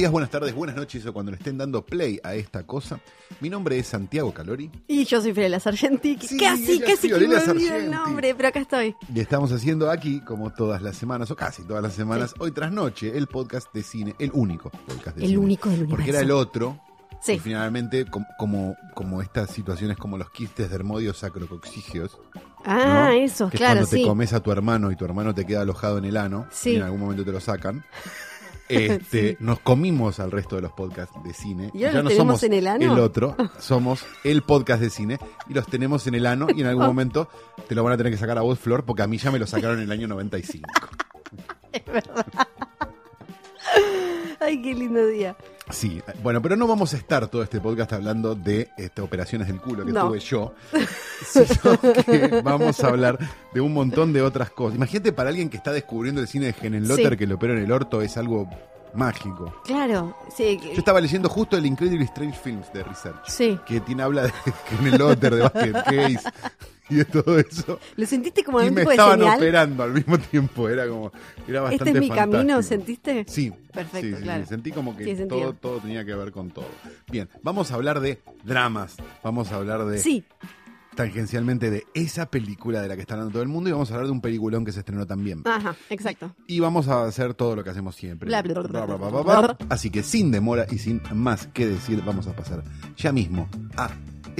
Días, buenas tardes, buenas noches o cuando le estén dando play a esta cosa. Mi nombre es Santiago Calori Y yo soy Fiorella Sargenti. Sí, casi, casi que me olvido el nombre, pero acá estoy. y estamos haciendo aquí, como todas las semanas, o casi todas las semanas, Sí. hoy tras noche, el podcast de cine, el único podcast de El cine. único del universo. Porque era el otro. Sí. Y finalmente, com- como, como estas situaciones como los quistes de hermodios sacrocoxigios, Ah, ¿no? eso, que es claro, cuando te comes a tu hermano y tu hermano te queda alojado en el ano Sí. y en algún momento te lo sacan. Este, Sí. Nos comimos al resto de los podcasts de cine. ¿Y ahora ya no somos en el ano? otro, somos el podcast de cine y los tenemos en el ano y en algún momento te lo van a tener que sacar a vos, Flor, porque a mí ya me lo sacaron en el año 95. Ay, qué lindo día. Sí, bueno, pero no vamos a estar todo este podcast hablando de este, operaciones del culo que No. tuve yo, sino que vamos a hablar de un montón de otras cosas. Imagínate para alguien que está descubriendo el cine de Henenlotter Sí. que lo operó en el orto es algo mágico. Claro, sí. Yo estaba leyendo justo el Incredible Strange Films de Research, Sí. que tiene habla de Henenlotter, de Basket Case y de todo eso. ¿Lo sentiste como Y un me tipo de estaban señal? operando al mismo tiempo, era como, era bastante Este es mi camino. ¿sentiste? Sí, Perfecto, sí, sí, claro. sí, Sentí como que todo, todo tenía que ver con todo. Bien, vamos a hablar de dramas, vamos a hablar de Sí, tangencialmente de esa película de la que está hablando todo el mundo y vamos a hablar de un peliculón que se estrenó también. ajá, exacto. Y vamos a hacer todo lo que hacemos siempre. Bla, bla. bla. Así que sin demora y sin más que decir, vamos a pasar ya mismo a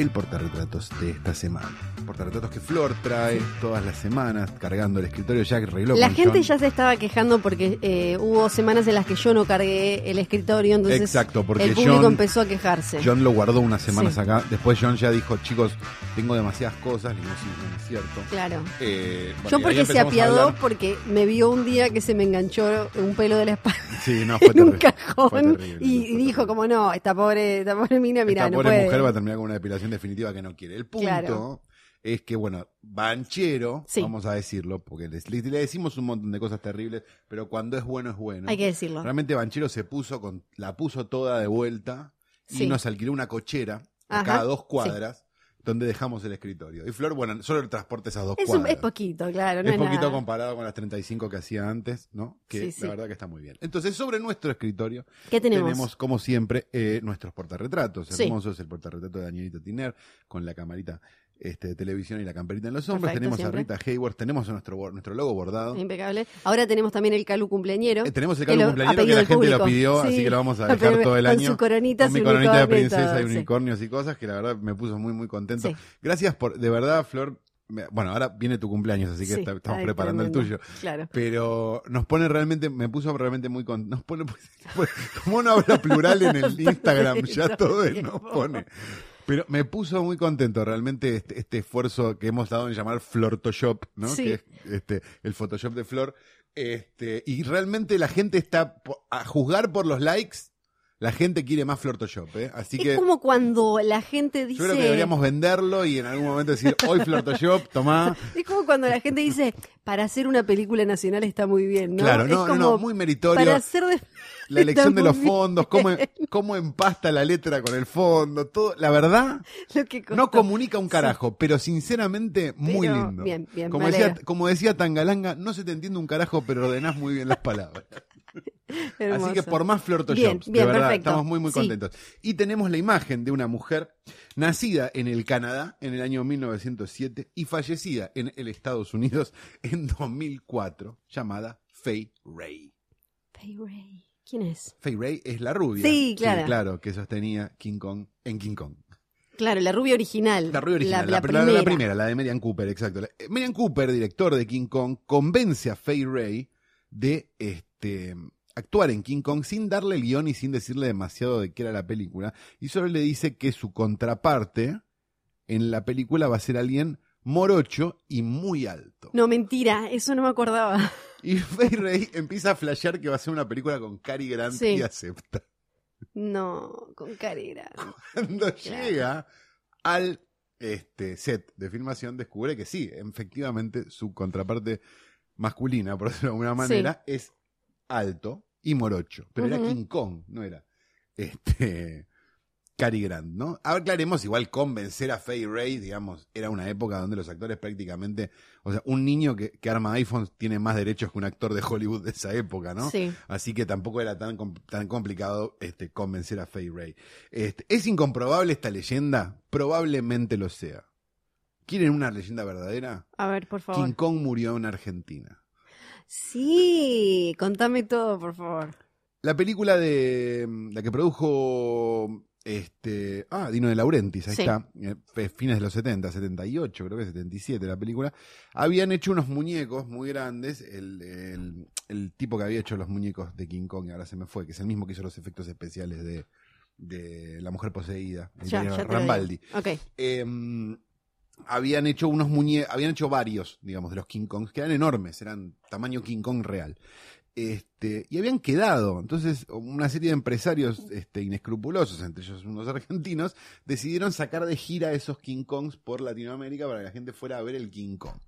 el portarretratos de esta semana. Portarretratos que Flor trae todas las semanas, cargando el escritorio Jack arregló La gente John. ya se estaba quejando porque eh, hubo semanas en las que yo no cargué el escritorio, entonces Exacto, porque el público John- empezó a quejarse. John lo guardó unas semanas Sí. acá. Después John ya dijo, chicos, tengo demasiadas cosas. Le digo, sí, no es cierto. Claro. Eh, bueno, Yo porque se apiadó porque me vio un día que se me enganchó un pelo de la espalda Sí, no, fue en un. Fue cajón terrible, y, fue dijo como no, esta pobre, esta pobre mina, mira, Esta no pobre puede. mujer va a terminar con una depilación definitiva que no quiere. El punto Claro. es que, bueno, Banchero, Sí. vamos a decirlo, porque le, le decimos un montón de cosas terribles, pero cuando es bueno es bueno. Hay que decirlo. Realmente Banchero se puso con, la puso toda de vuelta y Sí. nos alquiló una cochera a cada dos cuadras donde dejamos el escritorio. Y Flor, bueno, solo el transporte esas dos Es, un- cuadras. es poquito, claro, no es es, poquito nada. comparado con las 35 que hacía antes, ¿no? Que Sí, sí. la verdad que está muy bien. Entonces, sobre nuestro escritorio ¿Qué tenemos? como siempre, eh, nuestros portarretratos. Sí. Hermosos, el portarretrato de Danielita Tiner, con la camarita este, de televisión y la camperita en los hombros. Perfecto, tenemos siempre. a Rita Hayward, tenemos a nuestro, nuestro logo bordado. Impecable. Ahora tenemos también el Calu cumpleañero. Eh, tenemos el Calu cumpleañero que la gente lo pidió, así Sí. que lo vamos a dejar todo el año. Con su coronita, con mi coronita de y princesa y sí. unicornios y cosas que la verdad me puso muy, muy contento. Sí. Gracias por, de verdad, Flor. Bueno, ahora viene tu cumpleaños, así que Sí, está- estamos ay, preparando el tuyo. Claro. Pero nos pone realmente, me puso realmente muy con, nos pone, como no habla plural en el Instagram, ya todo él nos pone. Pero me puso muy contento realmente este, este esfuerzo que hemos dado en llamar Flortoshop, ¿no? Sí. Que es este, el Photoshop de Flor. Este, y realmente la gente está, a juzgar por los likes, la gente quiere más Flortoshop, ¿eh? Así Es que como cuando la gente yo dice. creo que deberíamos venderlo y en algún momento decir, hoy Flortoshop, tomá. Es como cuando la gente dice, para hacer una película nacional está muy bien, ¿no? Claro, Es no, no, como, no, muy meritorio. Para hacer de- la elección de los bien. fondos, cómo, cómo empasta la letra con el fondo, todo, la verdad, no comunica un carajo, pero sinceramente muy Pero, lindo. bien, bien, como decía, como decía Tangalanga, no se te entiende un carajo, pero ordenás muy bien las palabras. Hermoso. Así que por más Bien, Flortoshops, de bien, verdad, perfecto. estamos muy muy Sí. contentos. Y tenemos la imagen de una mujer nacida en el Canadá en el año 1907 y fallecida en el Estados Unidos en 2004, llamada Faye Ray. Fay Ray. ¿Quién es? Faye Ray es la rubia. Sí, claro. claro, que sostenía King Kong en King Kong. Claro, la rubia original. La rubia original, La, la, la la- la primera. la de Marian Cooper, exacto. Eh, Marian Cooper, director de King Kong, convence a Faye Ray de este, actuar en King Kong sin darle el guion y sin decirle demasiado de qué era la película. Y solo le dice que su contraparte en la película va a ser alguien morocho y muy alto. No, mentira, eso no me acordaba. Y Faye Ray empieza a flashear que va a ser una película con Cary Grant Sí. y acepta. No, con carera. Cuando llega al este, set de filmación, descubre que sí, efectivamente su contraparte masculina, por decirlo de alguna manera, es alto y morocho. Pero era. King Kong, no era este Cary Grant, ¿no? Aclaremos, igual convencer a Faye Ray, digamos, era una época donde los actores prácticamente, o sea, un niño que, que arma iPhones tiene más derechos que un actor de Hollywood de esa época, ¿no? Sí. Así que tampoco era tan, tan complicado este, convencer a Faye Ray. Este, ¿Es incomprobable esta leyenda? Probablemente lo sea. ¿Quieren una leyenda verdadera? A ver, por favor. King Kong murió en Argentina. Sí, contame todo, por favor. La película de la que produjo este ah Dino de Laurentiis, ahí Sí. está, eh, fines de los 70, 78, creo que 77 la película, habían hecho unos muñecos muy grandes, el, el- el tipo que había hecho los muñecos de King Kong, ahora se me fue, que es el mismo que hizo los efectos especiales de, de La Mujer Poseída, Ya, Rambaldi. digo. Ok. eh, habían hecho unos muñe habían hecho varios, digamos, de los King Kongs, que eran enormes, eran tamaño King Kong real. Este, y habían quedado. Entonces, una serie de empresarios este, inescrupulosos, entre ellos unos argentinos, decidieron sacar de gira esos King Kongs por Latinoamérica para que la gente fuera a ver el King Kong.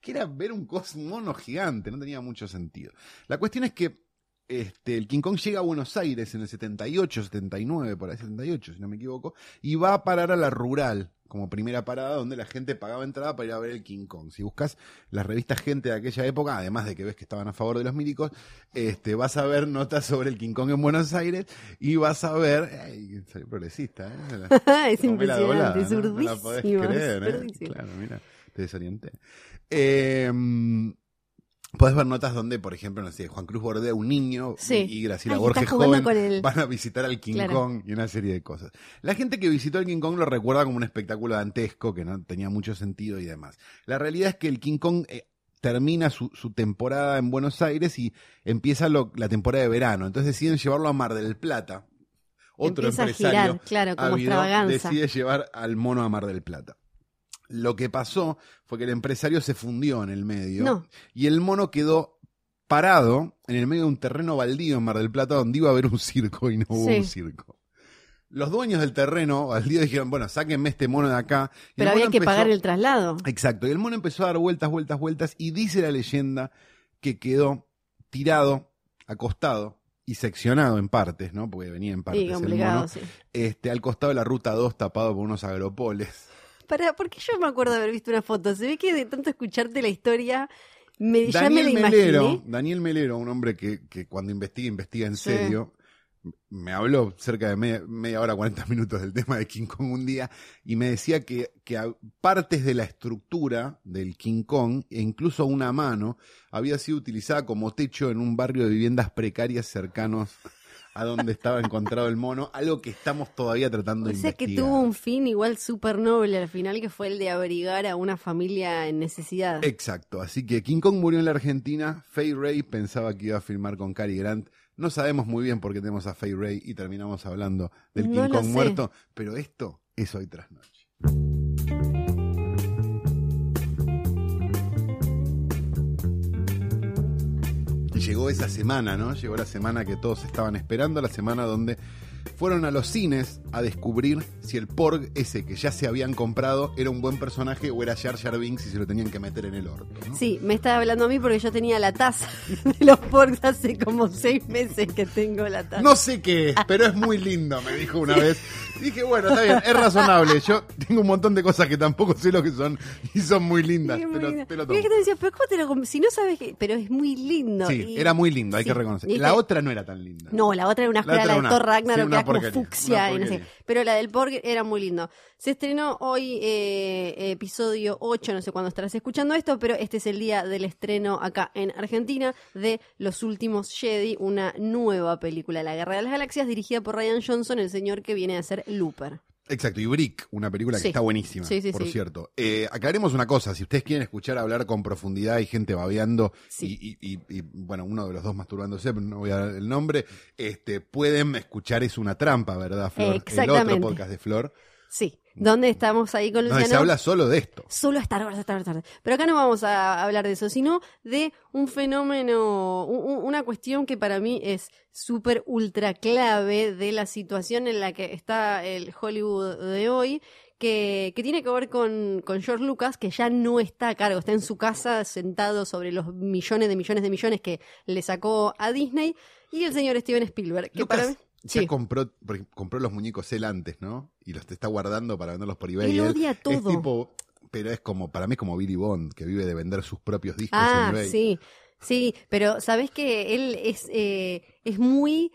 Que era ver un mono gigante, no tenía mucho sentido. La cuestión es que este, el King Kong llega a Buenos Aires en el 78, 79, por ahí 78, si no me equivoco, y va a parar a la rural como primera parada donde la gente pagaba entrada para ir a ver el King Kong. Si buscas las revistas gente de aquella época, además de que ves que estaban a favor de los milicos, este, vas a ver notas sobre el King Kong en Buenos Aires y vas a ver, ay, soy progresista, ¿eh? La- es impresionante, es ¿no? No la podés creer, ¿eh? Claro, mira, te desorienté. Eh, Podés ver notas donde, por ejemplo, no sé, Juan Cruz Bordea, un niño, Sí. y Graciela Ay, Borges joven, el- van a visitar al King Claro. Kong y una serie de cosas. La gente que visitó el King Kong lo recuerda como un espectáculo dantesco que no tenía mucho sentido y demás. La realidad es que el King Kong eh, termina su, su temporada en Buenos Aires y empieza lo- la temporada de verano. Entonces deciden llevarlo a Mar del Plata. Otro Empieza a empresario girar, claro, como decide llevar al mono a Mar del Plata. Lo que pasó fue que el empresario se fundió en el medio No. y el mono quedó parado en el medio de un terreno baldío en Mar del Plata donde iba a haber un circo y no hubo Sí. un circo. Los dueños del terreno baldío dijeron, bueno, sáquenme este mono de acá. Y Pero había que empezó- pagar el traslado. Exacto, y el mono empezó a dar vueltas, vueltas, vueltas y dice la leyenda que quedó tirado, acostado y seccionado en partes, ¿no? Porque venía en partes Sí, el complicado, mono, sí. este, al costado de la ruta 2 tapado por unos agropoles. Para, porque yo me acuerdo de haber visto una foto. Se ve que de tanto escucharte la historia, me, ya me la Daniel imaginé. Melero, Daniel Melero, un hombre que, que cuando investiga, investiga en Sí. serio, me habló cerca de media, media hora, 40 minutos del tema de King Kong un día y me decía que, que partes de la estructura del King Kong, e incluso una mano, había sido utilizada como techo en un barrio de viviendas precarias cercanos a donde estaba encontrado el mono, algo que estamos todavía tratando O de sea que investigar. tuvo un fin igual súper noble al final, que fue el de abrigar a una familia en necesidad. Exacto, así que King Kong murió en la Argentina, Faye Ray pensaba que iba a filmar con Cary Grant. No sabemos muy bien por qué tenemos a Faye Ray y terminamos hablando del No King Kong sé. muerto, pero esto es hoy tras noche. Llegó esa semana, ¿no? Llegó la semana que todos estaban esperando, la semana donde fueron a los cines a descubrir si el Porg ese que ya se habían comprado era un buen personaje o era Jar Jar Binks y se lo tenían que meter en el orto. ¿no? Sí, me estaba hablando a mí porque yo tenía la taza de los porks hace como seis meses que tengo la taza. No sé qué es, pero es muy lindo, me dijo una vez. Dije, bueno, está bien, es razonable. Yo tengo un montón de cosas que tampoco sé lo que son y son muy lindas. Sí, Te muy lo, lindo. te lo Y tomo. es que te decía, pero ¿cómo te lo com- Si no sabes que. Pero es muy lindo. Sí, Y- era muy lindo, hay sí. que reconocer. La otra no era tan linda. No, la otra era una La escuela, de Thor Ragnarok, que como fucsia una y no sé. porquería. Pero la del Porg era muy lindo. Se estrenó hoy eh, episodio 8, no sé cuándo estarás escuchando esto, pero este es el día del estreno acá en Argentina de Los Últimos Jedi, una nueva película, La Guerra de las Galaxias, dirigida por Ryan Johnson, el señor que viene a ser Looper. Exacto, y Brick, una película que Sí. está buenísima, Sí, sí, por cierto. Eh, aclaremos una cosa, si ustedes quieren escuchar hablar con profundidad y gente babeando y, y- y- y, bueno, uno de los dos masturbándose, pero no voy a dar el nombre, este, pueden escuchar Es una trampa, ¿verdad, Flor? El otro podcast de Flor. Sí, donde estamos ahí con Luciano. se habla solo de esto. Solo Star Wars, Star Wars, Star Wars. Pero acá no vamos a hablar de eso, sino de un fenómeno, u- u- una cuestión que para mí es súper ultra clave de la situación en la que está el Hollywood de hoy, que, que tiene que ver con, con George Lucas, que ya no está a cargo, está en su casa sentado sobre los millones de millones de millones que le sacó a Disney, y el señor Steven Spielberg, que Lucas para mí... ya Sí. compró, compró los muñecos él antes, ¿no? Y los está guardando para venderlos por eBay. Él Y odia Es todo. tipo, pero es como, para mí es como Billy Bond, que vive de vender sus propios discos Ah, en eBay. sí, sí, pero sabes que él es, eh, es muy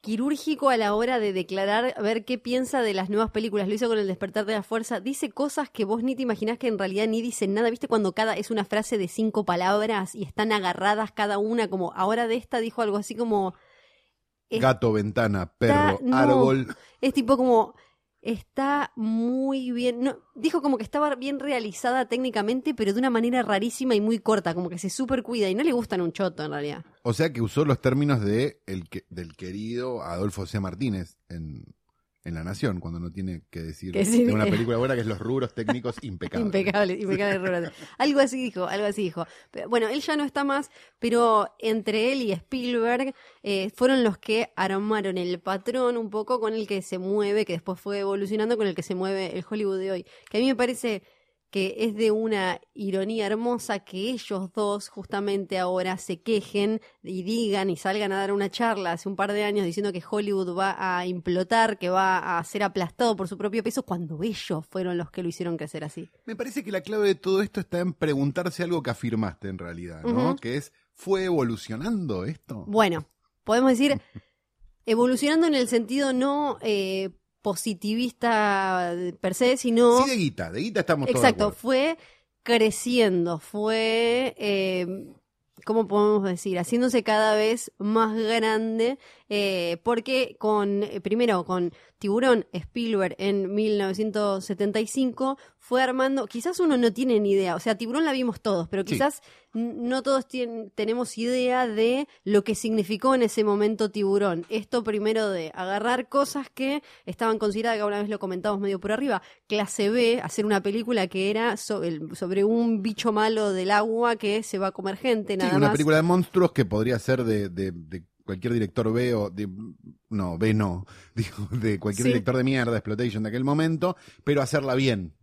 quirúrgico a la hora de declarar, a ver qué piensa de las nuevas películas. Lo hizo con El despertar de la fuerza. Dice cosas que vos ni te imaginás que en realidad ni dicen nada. ¿Viste cuando cada es una frase de cinco palabras y están agarradas cada una? Como ahora de esta dijo algo así como... es- Gato, ventana, perro, no. árbol. es tipo como está muy bien. No, dijo como que estaba bien realizada técnicamente, pero de una manera rarísima y muy corta, como que se super cuida y no le gustan un choto en realidad. O sea que usó los términos de el que, del querido Adolfo C. Martínez en, en La Nación, cuando no tiene que decir Que sí, de una película buena que es los rubros técnicos impecables. Impecable, impecable. Roberto. algo así dijo, algo así dijo. Pero, bueno, él ya no está más, pero entre él y Spielberg eh, fueron los que armaron el patrón un poco con el que se mueve, que después fue evolucionando con el que se mueve el Hollywood de hoy. Que a mí me parece que es de una ironía hermosa que ellos dos justamente ahora se quejen y digan y salgan a dar una charla hace un par de años diciendo que Hollywood va a implotar, que va a ser aplastado por su propio peso, cuando ellos fueron los que lo hicieron crecer así. Me parece que la clave de todo esto está en preguntarse algo que afirmaste en realidad, ¿no? Que es, ¿fue evolucionando esto? Bueno, podemos decir evolucionando en el sentido no eh, positivista per se, sino... Sí, de guita, de guita estamos todos de Exacto, fue creciendo, fue, eh, ¿cómo podemos decir? Haciéndose cada vez más grande, eh, porque con, eh, primero con Tiburón, Spielberg en 1975 fue armando, quizás uno no tiene ni idea, o sea, Tiburón la vimos todos, pero Sí. quizás no todos tien- tenemos idea de lo que significó en ese momento Tiburón. Esto primero de agarrar cosas que estaban consideradas, que una vez lo comentamos medio por arriba, clase B, hacer una película que era sobre un bicho malo del agua que se va a comer gente, Sí, nada una más. película de monstruos que podría ser de, de- de cualquier director B o de no, B no, digo, de cualquier Sí. director de mierda, exploitation de aquel momento, pero hacerla bien.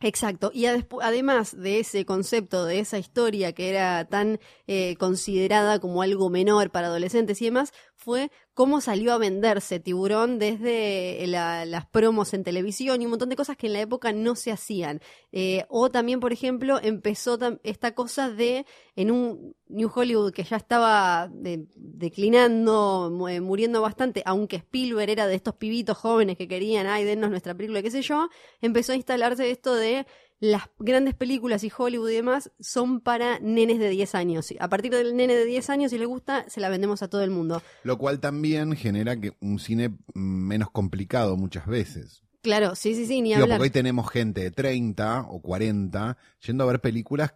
Exacto, y además de ese concepto, de esa historia que era tan eh, considerada como algo menor para adolescentes y demás, fue cómo salió a venderse Tiburón desde la- las promos en televisión y un montón de cosas que en la época no se hacían. Eh, o también, por ejemplo, empezó esta cosa de, en un New Hollywood que ya estaba de- declinando, eh, muriendo bastante, aunque Spielberg era de estos pibitos jóvenes que querían, ay, dennos nuestra película, qué sé yo, empezó a instalarse esto de las grandes películas y Hollywood y demás son para nenes de 10 años. A partir del nene de 10 años, si le gusta, se la vendemos a todo el mundo. Lo cual también genera que un cine menos complicado muchas veces. Claro, sí, sí, sí, ni Digo, hablar. porque hoy tenemos gente de 30 o 40 yendo a ver películas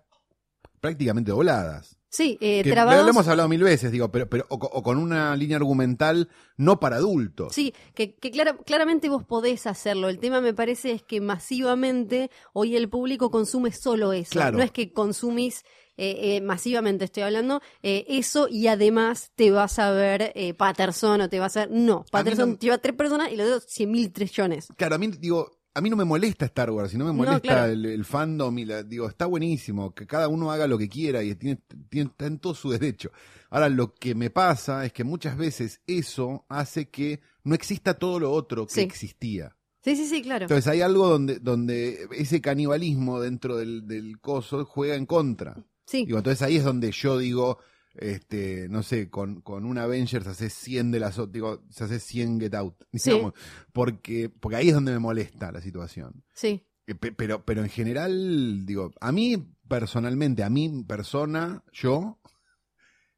prácticamente dobladas. Sí, eh, Que trabados. lo hemos hablado mil veces, digo, pero, pero o, co- o con una línea argumental no para adultos. Sí, que, que clara- claramente vos podés hacerlo. El tema me parece es que masivamente hoy el público consume solo eso. Claro. No es que consumís eh, eh, masivamente, estoy hablando, eh, eso y además te vas a ver eh, Patterson o te vas a ver... No, Patterson no- lleva tres personas y los dedos 100 mil trillones. Claro, a mí, digo, a mí no me molesta Star Wars, sino me No, molesta claro. el, el fandom y la, digo, está buenísimo, que cada uno haga lo que quiera y tiene, tiene, está en todo su derecho. Ahora, lo que me pasa es que muchas veces eso hace que no exista todo lo otro que Sí. existía. Sí, sí, sí, claro. Entonces hay algo donde, donde ese canibalismo dentro del, del coso juega en contra. Sí, Digo, entonces ahí es donde yo digo, este, no sé, con, con un Avengers hace 100 de las digo, se hace 100 Get Out, Sí. digamos, porque, porque ahí es donde me molesta la situación. sí. Eh, pe- Pero, pero en general, digo, a mí personalmente, a mí persona, yo,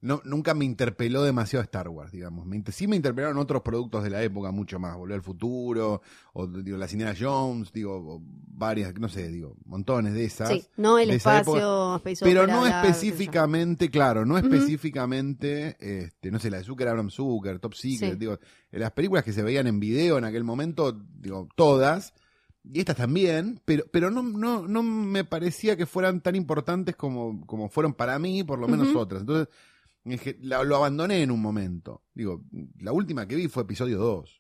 no, nunca me interpeló demasiado Star Wars, digamos. Me, sí me interpelaron otros productos de la época mucho más, Volver al Futuro, o digo, las Indiana Jones, digo, varias, no sé, digo, montones de esas. Sí, no el espacio, Pero no específicamente, claro, no específicamente, este, no sé, la de Zucker, Abraham Zucker, Top Secret, Sí. digo, las películas que se veían en video en aquel momento, digo, todas, y estas también, pero, pero no, no, no me parecía que fueran tan importantes como, como fueron para mí, por lo menos otras. Entonces, la- lo abandoné en un momento. Digo, la última que vi fue episodio 2.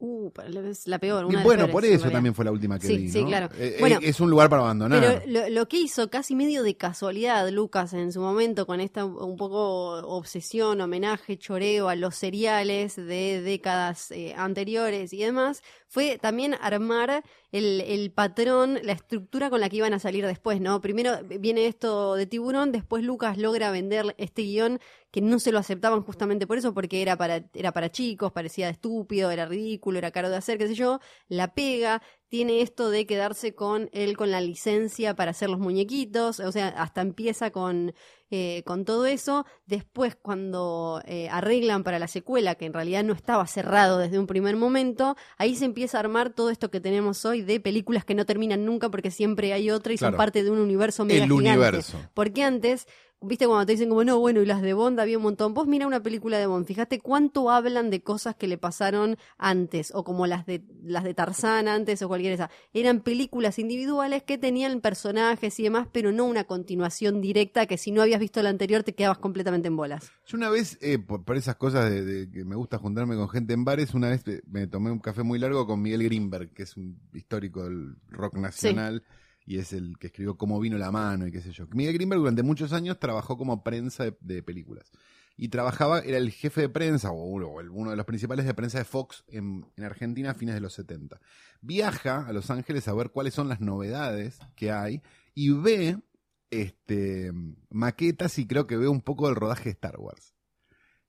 Uh, es la peor. Y Una bueno, peores, por eso también fue la última que Sí, vi. sí, ¿no? claro. Eh, Bueno, eh, es un lugar para abandonar. Pero lo, lo que hizo casi medio de casualidad Lucas en su momento con esta un poco obsesión, homenaje, choreo a los seriales de décadas eh, anteriores y demás, fue también armar el, el patrón, la estructura con la que iban a salir después, ¿no? Primero viene esto de tiburón, después Lucas logra vender este guion que no se lo aceptaban justamente por eso, porque era para, era para chicos, parecía estúpido, era ridículo, era caro de hacer, qué sé yo, la pega, tiene esto de quedarse con él con la licencia para hacer los muñequitos, o sea, hasta empieza con, eh, con todo eso. Después, cuando eh, arreglan para la secuela, que en realidad no estaba cerrado desde un primer momento, ahí se empieza a armar todo esto que tenemos hoy de películas que no terminan nunca porque siempre hay otra y son parte de un universo mega El gigante. universo. Porque antes, viste cuando te dicen como, no, bueno, y las de Bond había un montón. Vos mira una película de Bond, fíjate cuánto hablan de cosas que le pasaron antes, o como las de, las de Tarzán antes, o cualquier esa. Eran películas individuales que tenían personajes y demás, pero no una continuación directa que si no habías visto la anterior te quedabas completamente en bolas. Yo una vez, eh, por, por esas cosas de, de que me gusta juntarme con gente en bares, una vez eh, me tomé un café muy largo con Miguel Greenberg, que es un histórico del rock nacional y es el que escribió Cómo vino la mano y qué sé yo. Miguel Greenberg durante muchos años trabajó como prensa de, películas. Y trabajaba, era el jefe de prensa, o uno de los principales de prensa de Fox en, en Argentina a fines de los 70. Viaja a Los Ángeles a ver cuáles son las novedades que hay y ve este, maquetas y creo que ve un poco del rodaje de Star Wars.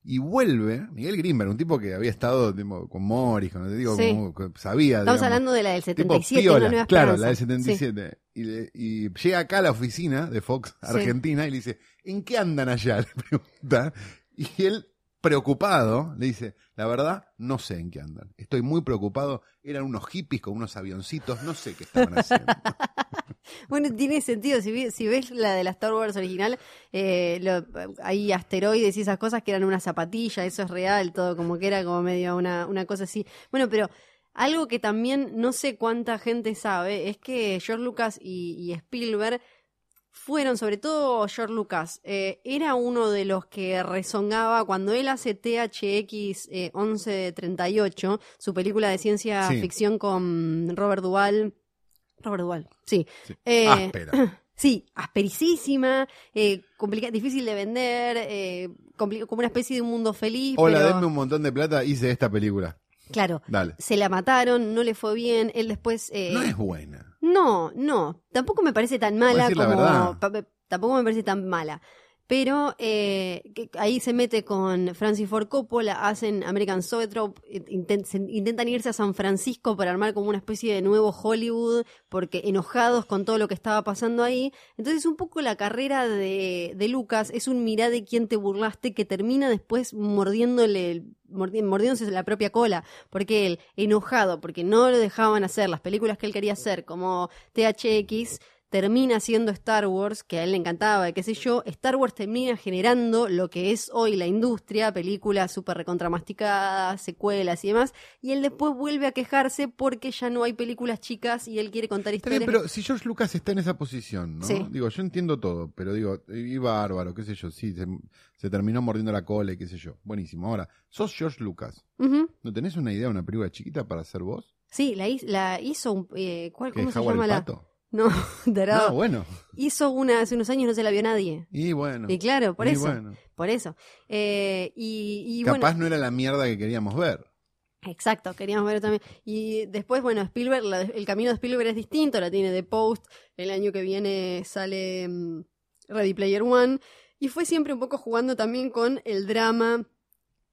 Y vuelve, Miguel Grimberg, un tipo que había estado tipo, con Morris, con, digo, Sí. como sabía. Estamos digamos, hablando de la del tipo 77, piola, una nueva claro, la del Sí. 77. Y, le- y llega acá a la oficina de Fox Sí. Argentina y le dice, ¿en qué andan allá? Le pregunta. Y él, preocupado, le dice, la verdad, no sé en qué andan. Estoy muy preocupado. Eran unos hippies con unos avioncitos, no sé qué estaban haciendo. Bueno, tiene sentido. Si, si ves la de la Star Wars original, eh, lo- hay asteroides y esas cosas que eran una zapatilla, eso es real, todo como que era como medio una, una cosa así. Bueno, pero algo que también no sé cuánta gente sabe es que George Lucas y, y Spielberg fueron, sobre todo George Lucas, eh, era uno de los que rezongaba cuando él hace THX eh, 1138, su película de ciencia Sí. ficción con Robert Duvall. Robert Duvall, sí. Sí. Eh, Áspera. Sí, aspericísima, eh, difícil de vender, eh, como una especie de un mundo feliz. Hola, pero, denme un montón de plata, hice esta película. Claro, Dale. se la mataron, no le fue bien, él después... eh, No es buena. no, no, tampoco me parece tan mala como... tampoco me parece tan mala. Pero eh, ahí se mete con Francis Ford Coppola, hacen American Zoetrope, se- intentan irse a San Francisco para armar como una especie de nuevo Hollywood, porque enojados con todo lo que estaba pasando ahí. Entonces un poco la carrera de, de Lucas es un mirá de quién te burlaste que termina después mordiéndole, el- mordi- mordiéndose la propia cola, porque él, enojado, porque no lo dejaban hacer las películas que él quería hacer, como THX, termina haciendo Star Wars, que a él le encantaba, y qué sé yo, Star Wars termina generando lo que es hoy la industria, películas súper recontramasticadas, secuelas y demás, y él después vuelve a quejarse porque ya no hay películas chicas y él quiere contar bien, historias. pero si George Lucas está en esa posición, ¿no? Sí. Digo, yo entiendo todo, pero digo, y bárbaro, qué sé yo, sí, se, se terminó mordiendo la cola y qué sé yo. Buenísimo. Ahora, sos George Lucas. ¿No tenés una idea de una película chiquita para hacer vos? Sí, la, hi- la hizo un... eh, ¿cuál, ¿Que ¿Cómo se llama la...? Pato? No, tarado. No, bueno. Hizo una hace unos años, no se la vio nadie. Y bueno. Y claro, por y eso. bueno. Por eso. Eh, y, y Capaz bueno, no era la mierda que queríamos ver. exacto, queríamos ver también. Y después, bueno, Spielberg, la- el camino de Spielberg es distinto, la tiene The Post, el año que viene sale mm, Ready Player One, y fue siempre un poco jugando también con el drama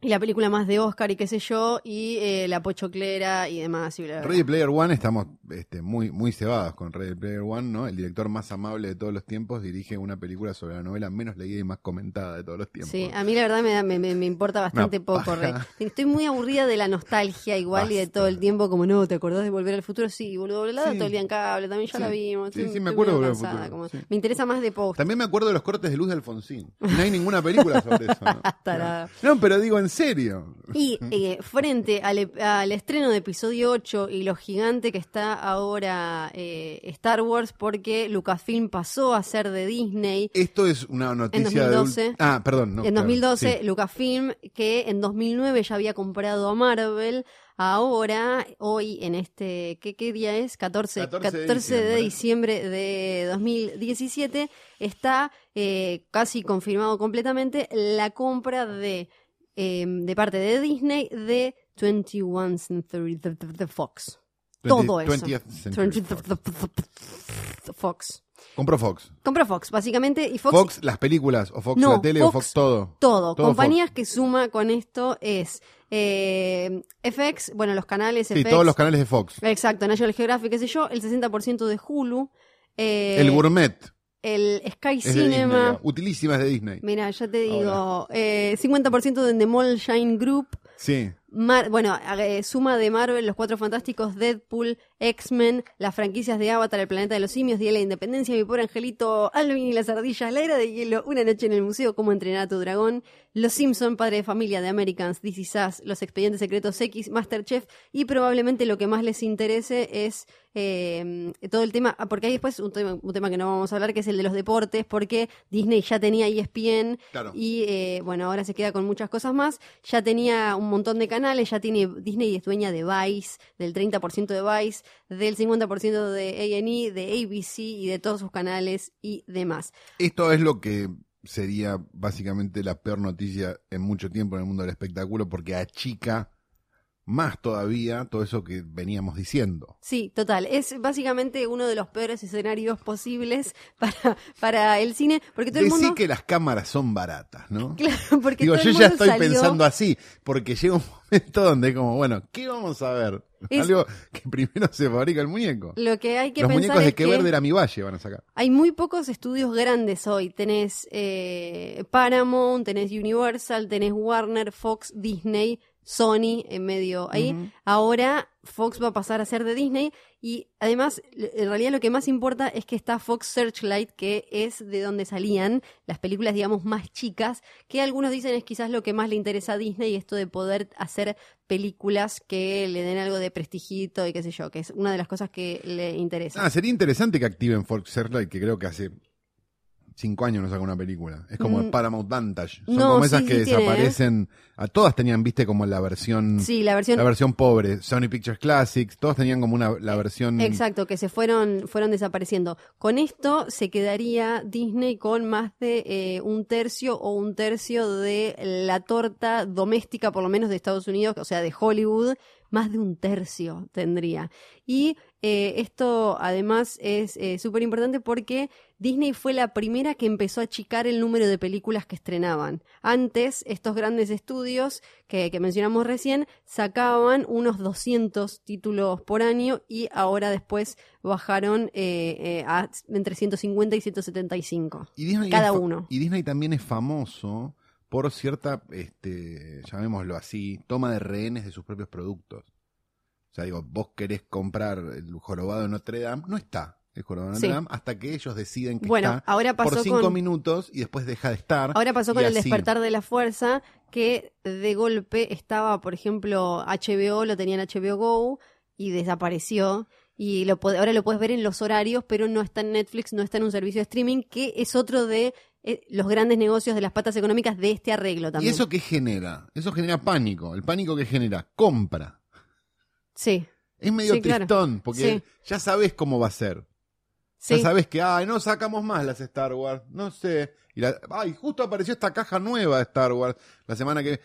y la película más de Oscar y qué sé yo, y eh, la pochoclera y demás. Y bla, bla. Ready Player One, estamos este, muy, muy cebados con Ready Player One, ¿no? El director más amable de todos los tiempos dirige una película sobre la novela menos leída y más comentada de todos los tiempos. Sí, a mí la verdad me, da- me, me- me importa bastante Una poco. Re. Estoy muy aburrida de la nostalgia igual y de todo el tiempo como, no, ¿te acordás de Volver al Futuro? Sí, boludo, Volver Sí. todo el día en cable, también ya Sí. la vimos. Sí, estoy- sí, me acuerdo de Volver al Futuro, como- sí. Me interesa más de post. También me acuerdo de los cortes de luz de Alfonsín. No hay ninguna película sobre eso. ¿no? No, pero digo, en en serio. Y eh, frente al, al estreno de episodio 8 y lo gigante que está ahora eh, Star Wars, porque Lucasfilm pasó a ser de Disney. Esto es una noticia En de 2012. ul- Ah, perdón. no, en claro, 2012, sí. Lucasfilm, que en 2009 ya había comprado a Marvel, ahora, hoy, en este, ¿qué, qué día es? 14, 14 de 14 de diciembre. diciembre de 2017, está eh, casi confirmado completamente la compra de, eh, de parte de Disney de 21 Century de Fox. 20 Todo eso. 20th Century 20th Fox. Fox. Compró Fox. Compró Fox, básicamente, y Fox Fox, las películas, o Fox No, la tele, o Fox- todo. Todo. Todo Compañías que suma con esto es eh, FX, bueno, los canales Sí, FX. todos los canales de Fox. Exacto, National Geographic, qué sé yo, el 60% de Hulu. eh, el Gourmet el Sky es de Disney. Cinema. Utilísima es de Disney. Mira, ya te digo, eh, 50% de The Mall Shine Group. Sí. Mar- bueno, eh, suma de Marvel, Los Cuatro Fantásticos, Deadpool, X-Men, las franquicias de Avatar, El Planeta de los Simios, Día de la Independencia, Mi Pobre Angelito, Alvin y las Ardillas, La Era de Hielo, Una Noche en el Museo, Cómo Entrenar a tu Dragón, Los Simpson, Padre de Familia, de Americans, This Is Us, Los Expedientes Secretos X, Masterchef y probablemente lo que más les interese es eh, todo el tema, ah, porque hay después un tema, un tema que no vamos a hablar, que es el de los deportes, porque Disney ya tenía ESPN, Claro. y eh, bueno, ahora se queda con muchas cosas más. Ya tenía un montón de canales, ya tiene Disney es dueña de Vice, del 30% de Vice, del 50% de A&E, de ABC y de todos sus canales y demás. Esto es lo que sería básicamente la peor noticia en mucho tiempo en el mundo del espectáculo porque achica más todavía todo eso que veníamos diciendo. Sí, total. Es básicamente uno de los peores escenarios posibles para, para el cine, porque todo el mundo... que las cámaras son baratas, ¿no? Claro, porque Digo, todo yo el ya mundo estoy salió- pensando así, porque llega un momento donde como, bueno, ¿qué vamos a ver? Es- Algo que primero se fabrica el muñeco. Lo que hay que Los pensar muñecos de es que... verde era mi valle van a sacar. Hay muy pocos estudios grandes hoy. Tenés eh, Paramount, tenés Universal, tenés Warner, Fox, Disney, Sony en medio ahí. Ahora Fox va a pasar a ser de Disney y además, en realidad lo que más importa es que está Fox Searchlight, que es de donde salían las películas, digamos, más chicas, que algunos dicen es quizás lo que más le interesa a Disney, esto de poder hacer películas que le den algo de prestigito y qué sé yo, que es una de las cosas que le interesa. Ah, sería interesante que activen Fox Searchlight, que creo que hace cinco años no saca una película. Es como Mm. el Paramount Vantage. Son No, como esas sí, que sí tiene, ¿eh? desaparecen. A todas tenían, viste, como la versión, Sí, la versión la versión pobre. Sony Pictures Classics, todos tenían como una la versión. Exacto, que se fueron, fueron desapareciendo. Con esto se quedaría Disney con más de eh, un tercio o un tercio de la torta doméstica, por lo menos de Estados Unidos, o sea, de Hollywood, más de un tercio tendría. Y eh, esto además es súper importante porque Disney fue la primera que empezó a achicar el número de películas que estrenaban. Antes, estos grandes estudios que, que mencionamos recién sacaban unos 200 títulos por año y ahora después bajaron eh, eh, a entre 150 y 175. Y Disney cada uno. Y Disney también es famoso por cierta, este, llamémoslo así, toma de rehenes de sus propios productos. O sea, digo, vos querés comprar el jorobado de Notre Dame, no está el jorobado de Notre. Dame hasta que ellos deciden que Bueno, está ahora por cinco con minutos y después deja de estar. ahora pasó con el así. despertar de la fuerza que de golpe estaba, por ejemplo, HBO lo tenía en HBO Go y desapareció y lo ahora lo puedes ver en los horarios, pero no está en Netflix, no está en un servicio de streaming que es otro de eh, los grandes negocios de las patas económicas de este arreglo ¿Y también. eso qué genera? Eso genera pánico. El pánico que genera compra. Sí, Es medio Sí, claro. tristón, porque Sí. ya sabes cómo va a ser. sí. Ya sabes que, ay, no sacamos más las Star Wars, no sé. Y la- ay, justo apareció esta caja nueva de Star Wars la semana que...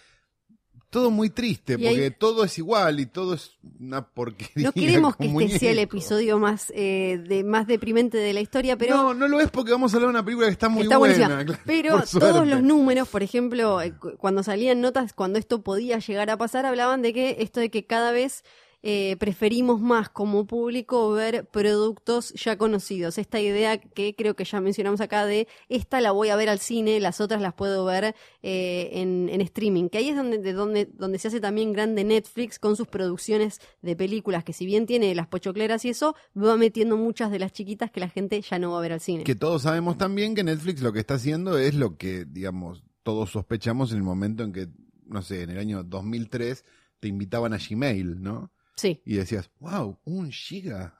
Todo muy triste, Y porque ahí- todo es igual y todo es una porquería. No queremos que este sea el episodio más, eh, de, más deprimente de la historia, pero No, no lo es porque vamos a hablar de una película que está muy está buena. claro, Pero todos los números, por ejemplo, eh, cu- cuando salían notas, cuando esto podía llegar a pasar, hablaban de que esto de que cada vez eh, preferimos más como público ver productos ya conocidos. Esta idea que creo que ya mencionamos acá de esta la voy a ver al cine, las otras las puedo ver eh, en, en streaming. Que ahí es donde, de donde, donde se hace también grande Netflix con sus producciones de películas, que si bien tiene las pochocleras y eso, va metiendo muchas de las chiquitas que la gente ya no va a ver al cine. Que todos sabemos también que Netflix lo que está haciendo es lo que, digamos, todos sospechamos en el momento en que no sé, en el año 2003 te invitaban a Gmail, ¿no? Sí, Y decías, wow, un giga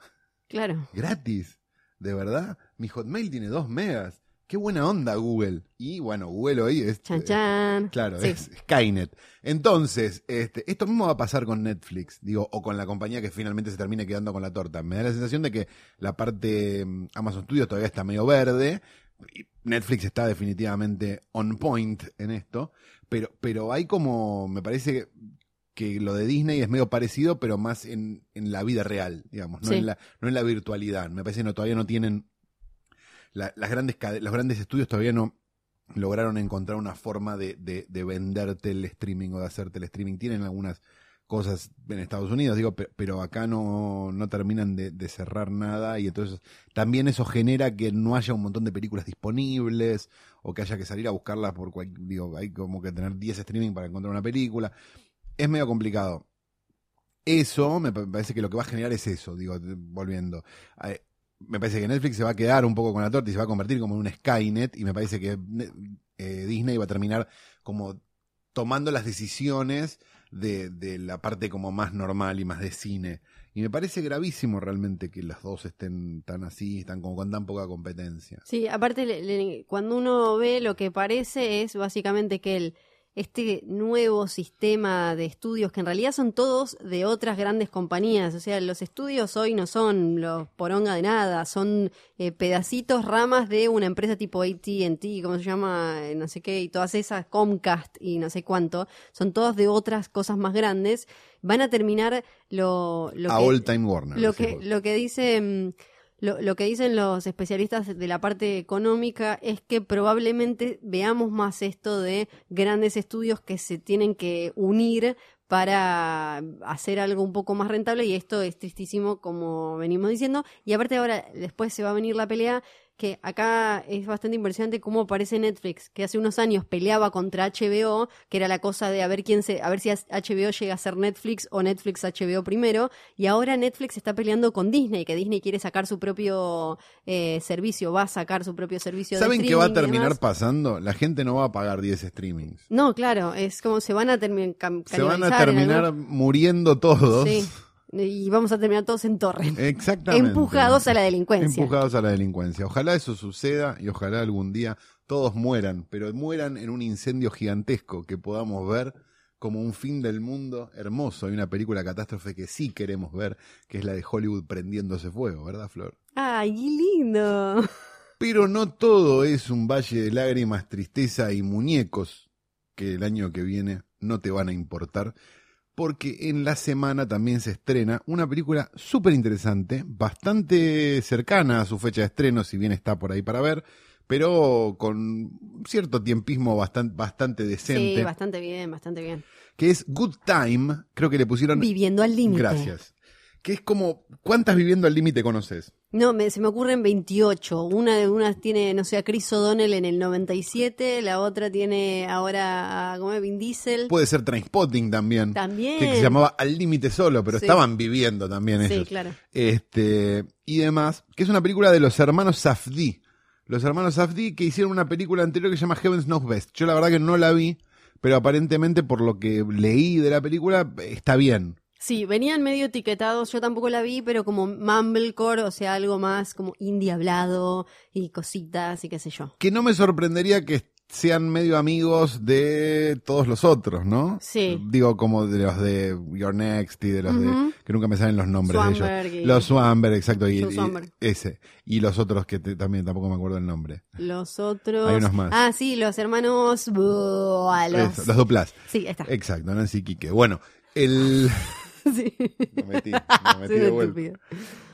claro. gratis, ¿de verdad? Mi Hotmail tiene dos megas. Qué buena onda Google. Y bueno, Google hoy es... Chan eh, chan. Claro, Sí. es Skynet. Entonces, este, esto mismo va a pasar con Netflix, digo, o con la compañía que finalmente se termine quedando con la torta. Me da la sensación de que la parte mm, Amazon Studios todavía está medio verde. y Netflix está definitivamente on point en esto. Pero, pero hay como, me parece que, lo de Disney es medio parecido, pero más en, en la vida real, digamos, no, Sí. en la, no en la virtualidad. Me parece que no, todavía no tienen la- las grandes los grandes estudios todavía no lograron encontrar una forma de, de, de venderte el streaming o de hacerte el streaming. Tienen algunas cosas en Estados Unidos, digo, pe- pero acá no, no terminan de, de cerrar nada y entonces también eso genera que no haya un montón de películas disponibles o que haya que salir a buscarlas por cual, digo, hay como que tener 10 streaming para encontrar una película. Es medio complicado. Eso me pa- parece que lo que va a generar es eso, digo, volviendo. Me parece que Netflix se va a quedar un poco con la torta y se va a convertir como en un Skynet y me parece que eh, Disney va a terminar como tomando las decisiones de, de la parte como más normal y más de cine. Y me parece gravísimo realmente que las dos estén tan así, están como con tan poca competencia. Sí, aparte, le- le- cuando uno ve lo que parece es básicamente que el, este nuevo sistema de estudios, que en realidad son todos de otras grandes compañías, o sea, los estudios hoy no son los poronga de nada, son eh, pedacitos, ramas de una empresa tipo AT&T, ¿cómo se llama? Eh, No sé qué, y todas esas, Comcast y no sé cuánto, son todas de otras cosas más grandes, van a terminar lo, lo a que... All Time Warner. Lo que, lo que dice, mm, lo, lo que dicen los especialistas de la parte económica es que probablemente veamos más esto de grandes estudios que se tienen que unir para hacer algo un poco más rentable y esto es tristísimo como venimos diciendo. Y aparte ahora después se va a venir la pelea que acá es bastante impresionante cómo aparece Netflix, que hace unos años peleaba contra HBO, que era la cosa de a ver quién se, a ver si HBO llega a ser Netflix o Netflix HBO primero, y ahora Netflix está peleando con Disney, que Disney quiere sacar su propio eh, servicio, va a sacar su propio servicio de ¿Saben qué va a terminar pasando? La gente no va a pagar 10 streamings. No, claro, es como se van a terminar Se van a terminar muriendo todos. Sí, y vamos a terminar todos en torre. Exactamente. Empujados a la delincuencia. Empujados a la delincuencia. Ojalá eso suceda y ojalá algún día todos mueran, pero mueran en un incendio gigantesco que podamos ver como un fin del mundo hermoso. Hay una película catástrofe que sí queremos ver, que es la de Hollywood prendiéndose fuego, ¿verdad, Flor? ¡Ay, qué lindo! Pero no todo es un valle de lágrimas, tristeza y muñecos que el año que viene no te van a importar, porque en la semana también se estrena una película súper interesante, bastante cercana a su fecha de estreno, si bien está por ahí para ver, pero con cierto tiempismo bastante, bastante decente, Sí, bastante bien, bastante bien. que es Good Time, creo que le pusieron... Viviendo al límite. Gracias. Que es como, ¿cuántas viviendo al límite conoces? No, me, se me ocurren 28. Una, una tiene, no sé, a Chris O'Donnell en el 97, la otra tiene ahora a ¿cómo es? Vin Diesel. Puede ser Trainspotting también. También. que se llamaba Al Límite Solo, pero Sí. estaban viviendo también Sí, ellos. claro. Este, y demás, que es una película de los hermanos Safdie. Los hermanos Safdie que hicieron una película anterior que se llama Heaven's Knows Best. Yo la verdad que no la vi, pero aparentemente por lo que leí de la película está bien. Sí, venían medio etiquetados, yo tampoco la vi, pero como Mumblecore, o sea, algo más como indie hablado y cositas y qué sé yo. Que no me sorprendería que sean medio amigos de todos los otros, ¿no? Sí. Digo, como de los de Your Next y de los de... Que nunca me salen los nombres de ellos. y- Los Swanberg, exacto. Y, y- ese. Y los otros que te- también tampoco me acuerdo el nombre. Los otros. Hay unos más. Ah, sí, los hermanos. Buah, los... Eso, los duplas. Sí, está. Exacto, Nancy y Quique. Bueno, el... Sí. Metí, metí de vuelta.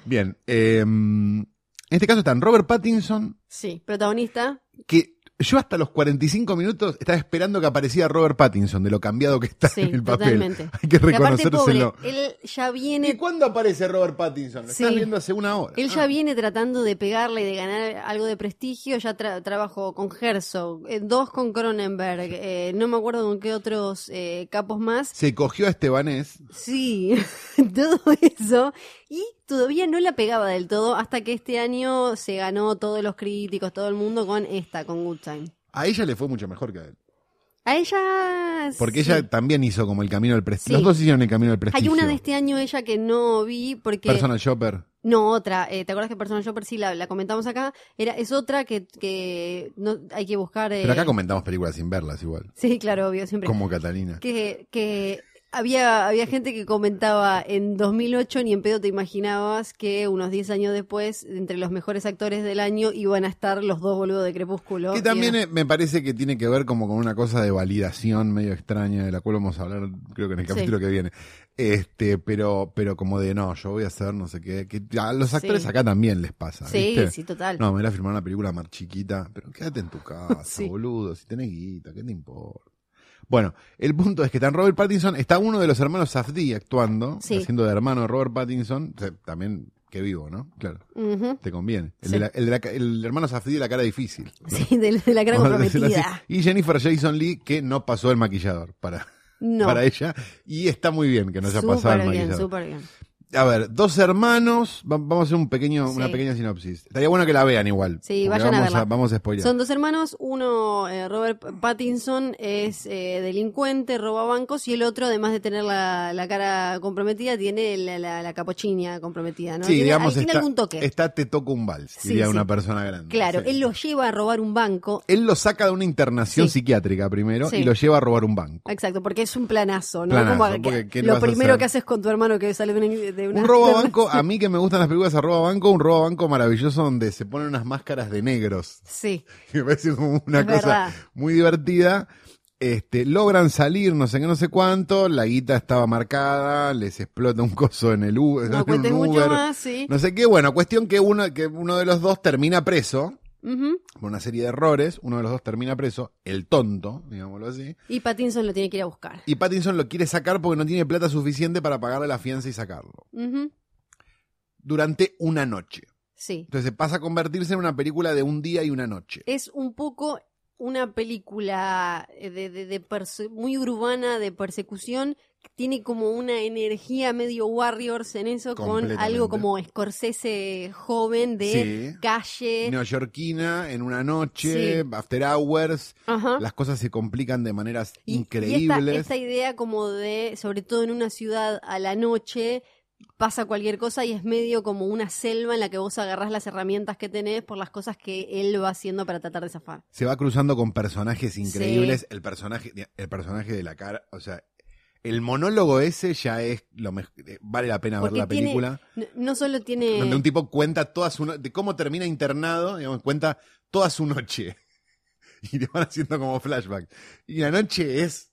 Bien. eh, en este caso están Robert Pattinson, Sí, protagonista. que yo hasta los 45 minutos estaba esperando que apareciera Robert Pattinson, de lo cambiado que está Sí, en el papel. totalmente. Hay que Y reconocérselo. pobre, él ya ¿Y viene cuándo aparece Robert Pattinson? Lo Sí. estás viendo hace una hora. Él Ah. ya viene tratando de pegarle y de ganar algo de prestigio. Ya tra- trabajó con Herzog, eh, dos con Cronenberg, eh, no me acuerdo con qué otros eh, capos más. Se cogió a Estebanés. Sí, todo eso. Y todavía no la pegaba del todo hasta que este año se ganó todos los críticos, todo el mundo con esta, con Good Time. A ella le fue mucho mejor que a él. A ella. Porque sí. ella también hizo como el camino del prestigio. Sí. Los dos hicieron el camino del Hay prestigio. una de este año ella que no vi porque. Personal Shopper. No, otra. eh, ¿Te acuerdas que Personal Shopper sí la, la comentamos acá? Era, es otra que, que no, hay que buscar. eh, Pero acá comentamos películas sin verlas igual. Sí, claro, obvio, siempre. Como Catalina. Que, que había, había gente que comentaba en 2008, ni en pedo te imaginabas que unos 10 años después, entre los mejores actores del año, iban a estar los dos boludos de Crepúsculo. Que Y también eh, me parece que tiene que ver como con una cosa de validación medio extraña, de la cual vamos a hablar creo que en el Sí. capítulo que viene. Este, pero, pero como de no, yo voy a hacer no sé qué. Que a los actores Sí. acá también les pasa. Sí, ¿viste? sí, total. No, me voy a filmar una película más chiquita, pero quédate en tu casa, Sí. boludo, si tenés guita, ¿qué te importa? Bueno, el punto es que está en Robert Pattinson, está uno de los hermanos Safdie actuando, Sí. haciendo de hermano de Robert Pattinson, también que vivo, ¿no? Claro, te conviene. El, Sí. de la- el de la el hermano Safdie de la cara difícil. Sí, de, de la gran Vamos a decirlo así. comprometida. Y Jennifer Jason Lee, que no pasó el maquillador para, No. para ella, y está muy bien que no haya pasado el Súper bien, maquillador. súper bien. A ver, dos hermanos, va- vamos a hacer un pequeño, una Sí. pequeña sinopsis. Estaría bueno que la vean igual. Sí, porque vayan a vamos verla. vamos a spoiler. Son dos hermanos, uno, eh, Robert Pattinson, es eh, delincuente, roba bancos, y el otro, además de tener la, la cara comprometida, tiene la, la, comprometida, ¿no? Sí, tiene, digamos, tiene está, algún toque. está te toca un vals, Sí, diría sí. una persona grande. Claro, Sí. él lo lleva a robar un banco. Él lo saca de una internación Sí. psiquiátrica primero Sí. y lo lleva a robar un banco. Exacto, porque es un planazo, ¿no? Planazo, Como que- porque ¿qué le lo vas a primero hacer? que haces con tu hermano que sale de una... de una Un robo a banco, a mí que me gustan las películas de robo a banco, un robo a banco maravilloso donde se ponen unas máscaras de negros. Sí, que me parece como una Es cosa verdad. muy divertida. Este, logran salir, no sé qué, no sé cuánto, la guita estaba marcada, les explota un coso en el Uber, en no un mucho más, sí. no sé qué, bueno, cuestión que uno, que uno de los dos termina preso, Por una serie de errores, uno de los dos termina preso, el tonto, digámoslo así, Y Pattinson lo tiene que ir a buscar. y Pattinson lo quiere sacar porque no tiene plata suficiente para pagarle la fianza y sacarlo, durante una noche. Sí. Entonces pasa a convertirse en una película de un día y una noche. es un poco una película eh, de, de- muy urbana de persecución. Tiene como una energía medio Warriors en eso, con algo como Scorsese joven de Sí. calle. Neoyorquina en una noche, Sí. after hours, Ajá. las cosas se complican de maneras Y- y increíbles. esta, esta idea como de, sobre todo en una ciudad a la noche, pasa cualquier cosa y es medio como una selva en la que vos agarrás las herramientas que tenés por las cosas que él va haciendo para tratar de zafar. Se va cruzando con personajes increíbles. El personaje, el personaje de la cara, o sea, el monólogo ese ya es lo mej- eh, vale la pena ver la tiene- película. No, no solo tiene... Donde un tipo cuenta toda su no- de cómo termina internado, digamos, cuenta toda su noche. Y te van haciendo como flashback. Y la noche es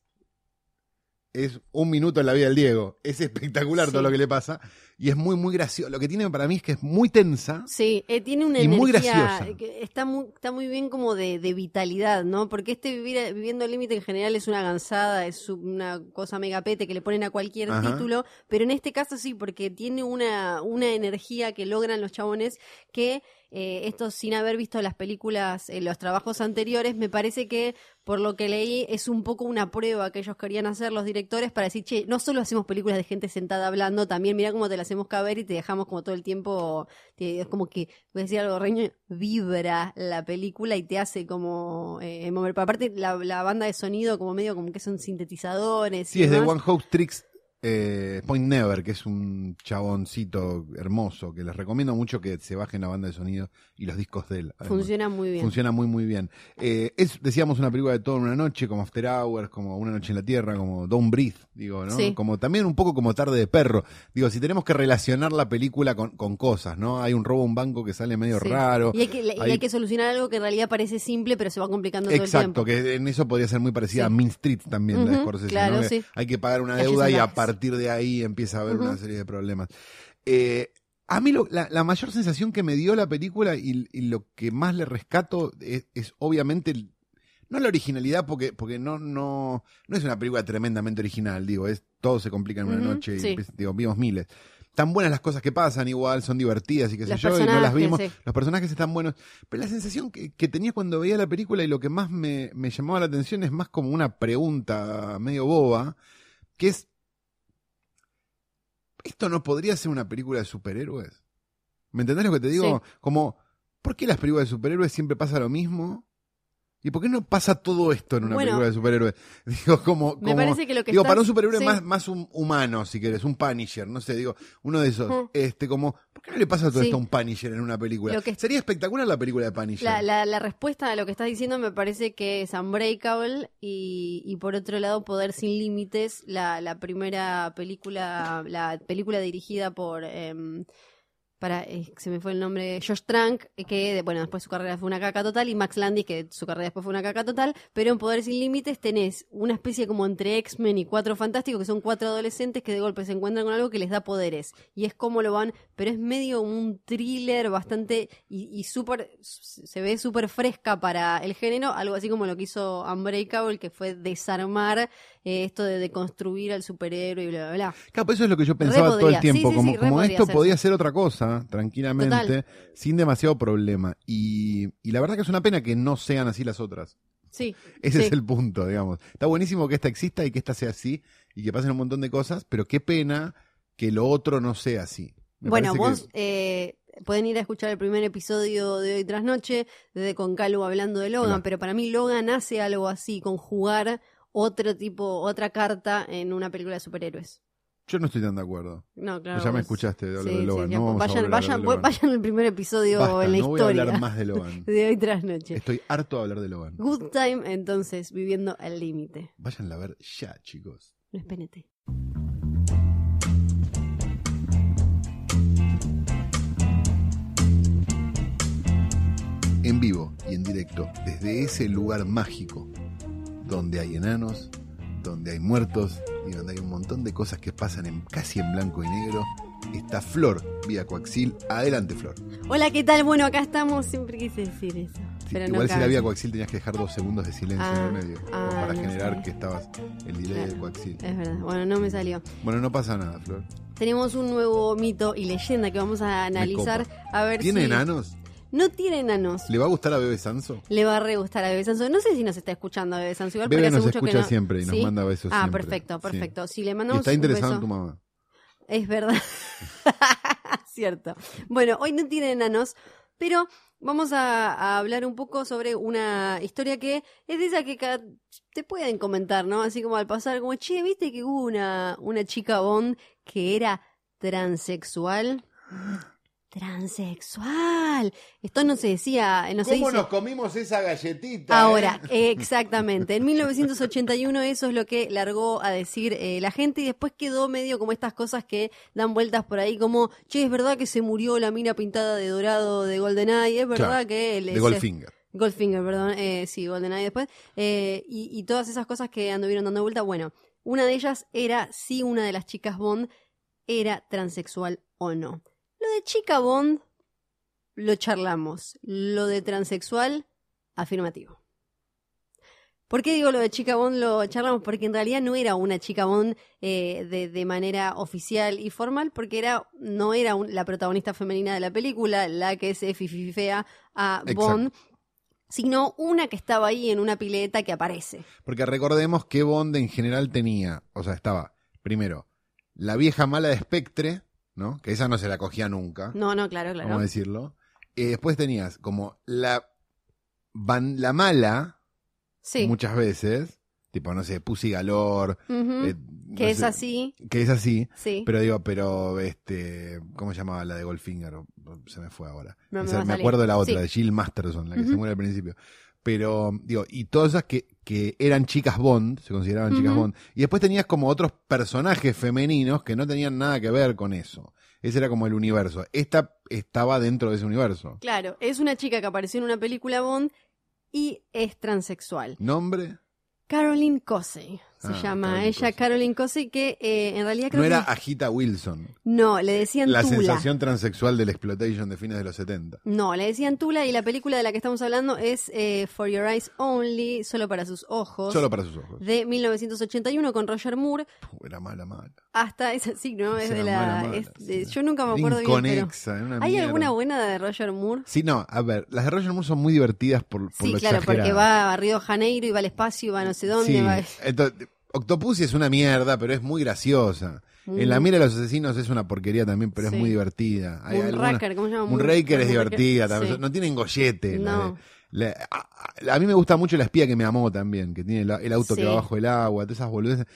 es un minuto en la vida del Diego. Es espectacular Sí. todo lo que le pasa. Y es muy, muy gracioso. Lo que tiene para mí es que es muy tensa. Sí, eh, tiene una Y muy energía graciosa. que está muy, está muy bien como de, de vitalidad, ¿no? Porque este vivir, viviendo límite en general es una gansada, es una cosa megapete que le ponen a cualquier Ajá. título, pero en este caso sí, porque tiene una, una energía que logran los chabones que eh, esto sin haber visto las películas, eh, los trabajos anteriores, me parece que por lo que leí es un poco una prueba que ellos querían hacer los directores para decir, che, no solo hacemos películas de gente sentada hablando, también mira cómo te la hacemos caber y te dejamos como todo el tiempo, te- es como que, voy a decir algo, Reño, vibra la película y te hace como eh, mover. Aparte la, la banda de sonido como medio como que son sintetizadores. Sí, y es de. One House Tricks eh, Point Never, que es un chaboncito hermoso, que les recomiendo mucho que se bajen la banda de sonido y los discos de él. además. Funciona muy bien. Funciona muy, muy bien. Eh, es, decíamos, una película de toda una noche, como After Hours, como Una Noche en la Tierra, como Don't Breathe, digo, ¿no? Sí. Como también un poco como Tarde de Perro. Digo, si tenemos que relacionar la película con, con cosas, ¿no? Hay un robo a un banco que sale medio Sí. raro. Y hay, que, y Hay- hay que solucionar algo que en realidad parece simple, pero se va complicando todo el Exacto, que en eso podría ser muy parecida Sí. a Mean Street también, la de Ujú, Scorsese, claro, ¿no? Hay que pagar una deuda y a partir de ahí empieza a haber una serie de problemas. Eh, a mí lo- la, la mayor sensación que me dio la película y, y lo que más le rescato es, es obviamente el- no la originalidad porque porque no no no es una película tremendamente original digo es todo se complica en una noche y sí. empieza- digo vimos miles tan buenas las cosas que pasan igual son divertidas y qué sé yo y no las vimos sí. los personajes están buenos pero la sensación que, que tenía cuando veía la película y lo que más me, me llamaba la atención es más como una pregunta medio boba que es esto no podría ser una película de superhéroes ¿me entendés lo que te digo? Sí. como ¿por qué las películas de superhéroes siempre pasa lo mismo? ¿Y por qué no pasa todo esto en una Bueno. película de superhéroes? Digo, como. Me parece que lo que Digo, estás- para un superhéroe sí. más, más un humano, si querés, un Punisher, no sé, digo, uno de esos. Mm. Este, como, ¿por qué no le pasa todo Sí. esto a un Punisher en una película? Lo que- Sería espectacular la película de Punisher. La, la, la respuesta a lo que estás diciendo me parece que es Unbreakable y, y por otro lado Poder sin Límites, la, la primera película, la película dirigida por, em, para, eh, se me fue el nombre, Josh Trank, que bueno, después su carrera fue una caca total, y Max Landis, que su carrera después fue una caca total, pero en Poder sin Límites tenés una especie como entre X-Men y Cuatro Fantásticos, que son cuatro adolescentes que de golpe se encuentran con algo que les da poderes, y es como lo van, pero es medio un thriller bastante, y, y súper, se ve súper fresca para el género, algo así como lo que hizo Unbreakable, que fue desarmar eh, esto de deconstruir al superhéroe y bla, bla, bla. Claro, pues eso es lo que yo pensaba todo el tiempo. Sí, sí, como sí, como esto podía ser otra cosa, tranquilamente, Total. sin demasiado problema. Y, y la verdad que es una pena que no sean así las otras. Sí. Ese sí. es el punto, digamos. Está buenísimo que esta exista y que esta sea así y que pasen un montón de cosas, pero qué pena que lo otro no sea así. Me Bueno, vos eh, pueden ir a escuchar el primer episodio de hoy tras noche, de Con Calvo hablando de Logan, pero para mí Logan hace algo así, con jugar otro tipo, otra carta en una película de superhéroes. Yo no estoy tan de acuerdo. No, claro. ya me vos- escuchaste de hablar Sí, de Logan. no vamos vayan, a vayan, de Logan. vayan al primer episodio Basta, en la no voy a historia hablar más de Logan. de hoy tras noche. Estoy harto de hablar de Logan. Good time, entonces, viviendo al límite. Váyanla a ver ya, chicos. No es PNT. En vivo y en directo, desde ese lugar mágico, donde hay enanos, donde hay muertos y donde hay un montón de cosas que pasan en, casi en blanco y negro, está Flor, vía Coaxil. Adelante, Flor. Hola, ¿qué tal? Bueno, acá estamos. Siempre quise decir eso. Sí, pero no igual si la vía Coaxil tenías que dejar dos segundos de silencio Ah, en el medio, como ah, para no generar que estabas el delay de Claro. Coaxil. Es verdad. Bueno, no me salió. Bueno, no pasa nada, Flor. Tenemos un nuevo mito y leyenda que vamos a analizar. A ver ¿Tiene si. enanos? No tiene enanos. ¿Le va a gustar a Bebe Sanso? Le va a re gustar a Bebe Sanso. No sé si nos está escuchando Bebe Sanso. Igual Bebe porque hace nos mucho que escucha no- siempre y nos ¿Sí? manda besos Ah, siempre. perfecto, Sí. perfecto. Si le Y mandamos está un interesado beso- en tu mamá. Es verdad. Cierto. Bueno, hoy no tiene enanos, pero vamos a, a hablar un poco sobre una historia que es de esa que te pueden comentar, ¿no? Así como al pasar, como, che, ¿viste que hubo una, una chica Bond que era transexual? Transexual. Esto no se decía, no se ¿Cómo dice. nos comimos esa galletita? Ahora, eh? eh, exactamente. En 1981 eso es lo que largó a decir eh, la gente y después quedó medio como estas cosas que dan vueltas por ahí como, che, es verdad que se murió la mina pintada de dorado de GoldenEye, es verdad Claro, que... el- De Goldfinger. Goldfinger, perdón, eh, sí, GoldenEye después, eh, y, y todas esas cosas que anduvieron dando vuelta. Bueno, una de ellas era si una de las chicas Bond era transexual o no. Lo de chica Bond lo charlamos. Lo de transexual, afirmativo. ¿Por qué digo lo de chica Bond lo charlamos? Porque en realidad no era una chica Bond eh, de, de manera oficial y formal, porque era no era un- la protagonista femenina de la película, la que se fififea a Exacto. Bond, sino una que estaba ahí en una pileta que aparece. Porque recordemos que Bond en general tenía, o sea, estaba, primero, la vieja mala de Spectre, ¿no? Que esa no se la cogía nunca, No, no, claro, vamos claro. a decirlo. Y después tenías como la, van- la mala, Sí. muchas veces, tipo, no sé, Pussy Galore, Ujú. eh, no que es así, Que es así. sí. Pero digo, pero este, ¿cómo se llamaba la de Goldfinger? Se me fue ahora. No me acuerdo de la otra, Sí. de Jill Masterson, la que se muere al principio. Pero, digo, y todas esas que, que eran chicas Bond, se consideraban chicas. Bond. Y después tenías como otros personajes femeninos que no tenían nada que ver con eso. Ese era como el universo. Esta estaba dentro de ese universo. Claro, es una chica que apareció en una película Bond y es transexual. ¿Nombre? Caroline Cosey se Ah, llama Caroline ella. Caroline Cosey, que eh, en realidad creo No era. Agita Wilson. No, le decían La Tula. sensación transexual del exploitation de fines de los 70. No, le decían Tula y la película de la que estamos hablando es eh, For Your Eyes Only, solo para sus ojos, Solo para sus ojos. de 1981 con Roger Moore, Puh, era mala, mala. hasta es así, ¿no? Es de la, mala, es sí. de- yo nunca me acuerdo bien, pero Inconexa, era una ¿hay mierda. alguna buena de Roger Moore? Sí, no, a ver, las de Roger Moore son muy divertidas por, por Sí, lo claro, porque va a Río Janeiro y va al espacio y va a no sé dónde. Sí, va- entonces, Octopussy es una mierda, pero es muy graciosa. En La mira de los asesinos es una porquería también, pero Sí. es muy divertida. Hay alguna- ¿cómo se llama? Moonraker es Moonraker, divertida también. sí. No tienen gollete. No. la- a, a- mí me gusta mucho la espía que me amó también, que tiene el, el auto que va bajo el agua, todas esas boludeces.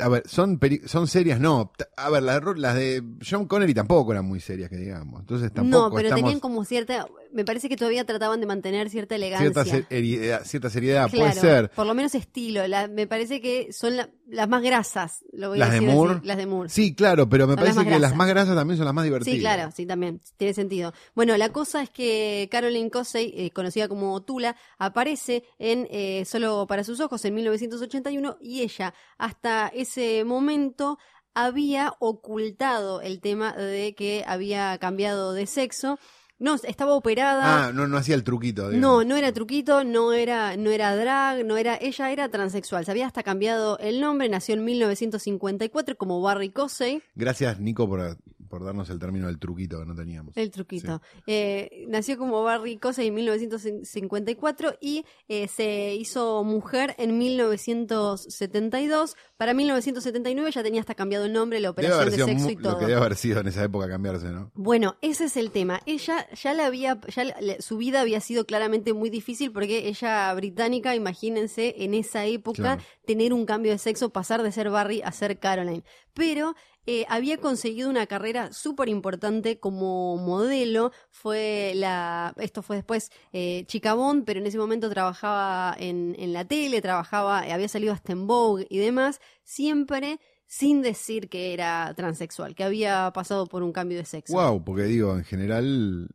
A ver, son, peri- son serias, no. A ver, las, las de John Connery tampoco eran muy serias, que digamos. Entonces tampoco No, pero estamos tenían como cierta. Me parece que todavía trataban de mantener cierta elegancia. cierta, seriedad, cierta seriedad. Claro, Puede ser. Por lo menos estilo. La- me parece que son la- las más grasas. Lo voy Las a de decir así, Moore. las de Moore. Sí, claro, pero me Son parece que las más grasas también son las más divertidas. Sí, claro, sí, también, tiene sentido. Bueno, la cosa es que Caroline Cosey, eh, conocida como Tula, aparece en eh, Solo para sus ojos en 1981 y ella, hasta ese momento, había ocultado el tema de que había cambiado de sexo. No, estaba operada. Ah, no, no hacía el truquito. No, no era truquito, no era, no era drag, no era, ella era transexual. Se había hasta cambiado el nombre, nació en 1954 como Barry Cosey. Gracias, Nico, por, por darnos el término del truquito que no teníamos. El truquito. Eh, nació como Barry Cosey en 1954 y eh, se hizo mujer en 1972. Para 1979 ya tenía hasta cambiado el nombre, la Debe operación de sexo y lo todo. que debe haber sido en esa época cambiarse, ¿no? Bueno, ese es el tema. Ella ya la había, ya la- su vida había sido claramente muy difícil porque ella británica, imagínense, en esa época Claro. tener un cambio de sexo, pasar de ser Barry a ser Caroline. Pero eh, había conseguido una carrera súper importante como modelo. Fue la, esto fue después eh, Chica Bond, pero en ese momento trabajaba en, en la tele, trabajaba, eh, había salido hasta en Vogue y demás, siempre sin decir que era transexual, que había pasado por un cambio de sexo. Wow, porque digo, en general,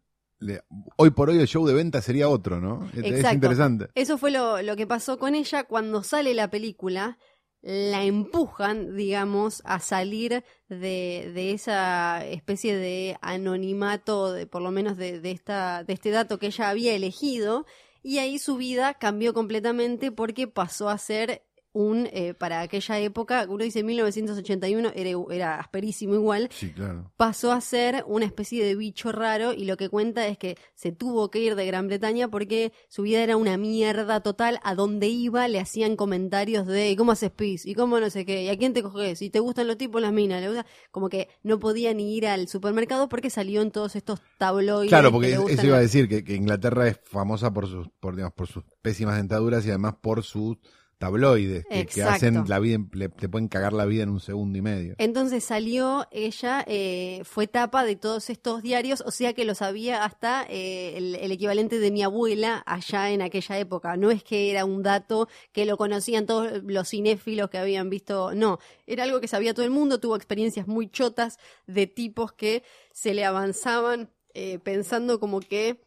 hoy por hoy el show de venta sería otro, ¿no? Es- interesante. Eso fue lo, lo que pasó con ella cuando sale la película. La empujan, digamos, a salir de, de esa especie de anonimato, de, por lo menos de, de esta, de este dato que ella había elegido, y ahí su vida cambió completamente porque pasó a ser un, eh, para aquella época, uno dice 1981, era, era asperísimo igual, Sí, claro. pasó a ser una especie de bicho raro y lo que cuenta es que se tuvo que ir de Gran Bretaña porque su vida era una mierda total. A donde iba le hacían comentarios de "¿Y cómo haces pis y cómo no sé qué, y a quién te coges, y te gustan los tipos, las minas, le gusta-". como que no podía ni ir al supermercado porque salió en todos estos tabloides. Claro, que porque le eso iba a decir, que, que Inglaterra es famosa por sus, por, digamos, por sus pésimas dentaduras y además por sus tabloides, que, hacen la vida, le- te pueden cagar la vida en un segundo y medio. Entonces salió ella, eh, fue tapa de todos estos diarios, o sea que lo sabía hasta eh, el, el equivalente de mi abuela allá en aquella época. No es que era un dato que lo conocían todos los cinéfilos que habían visto, no, era algo que sabía todo el mundo, tuvo experiencias muy chotas de tipos que se le avanzaban eh, pensando como que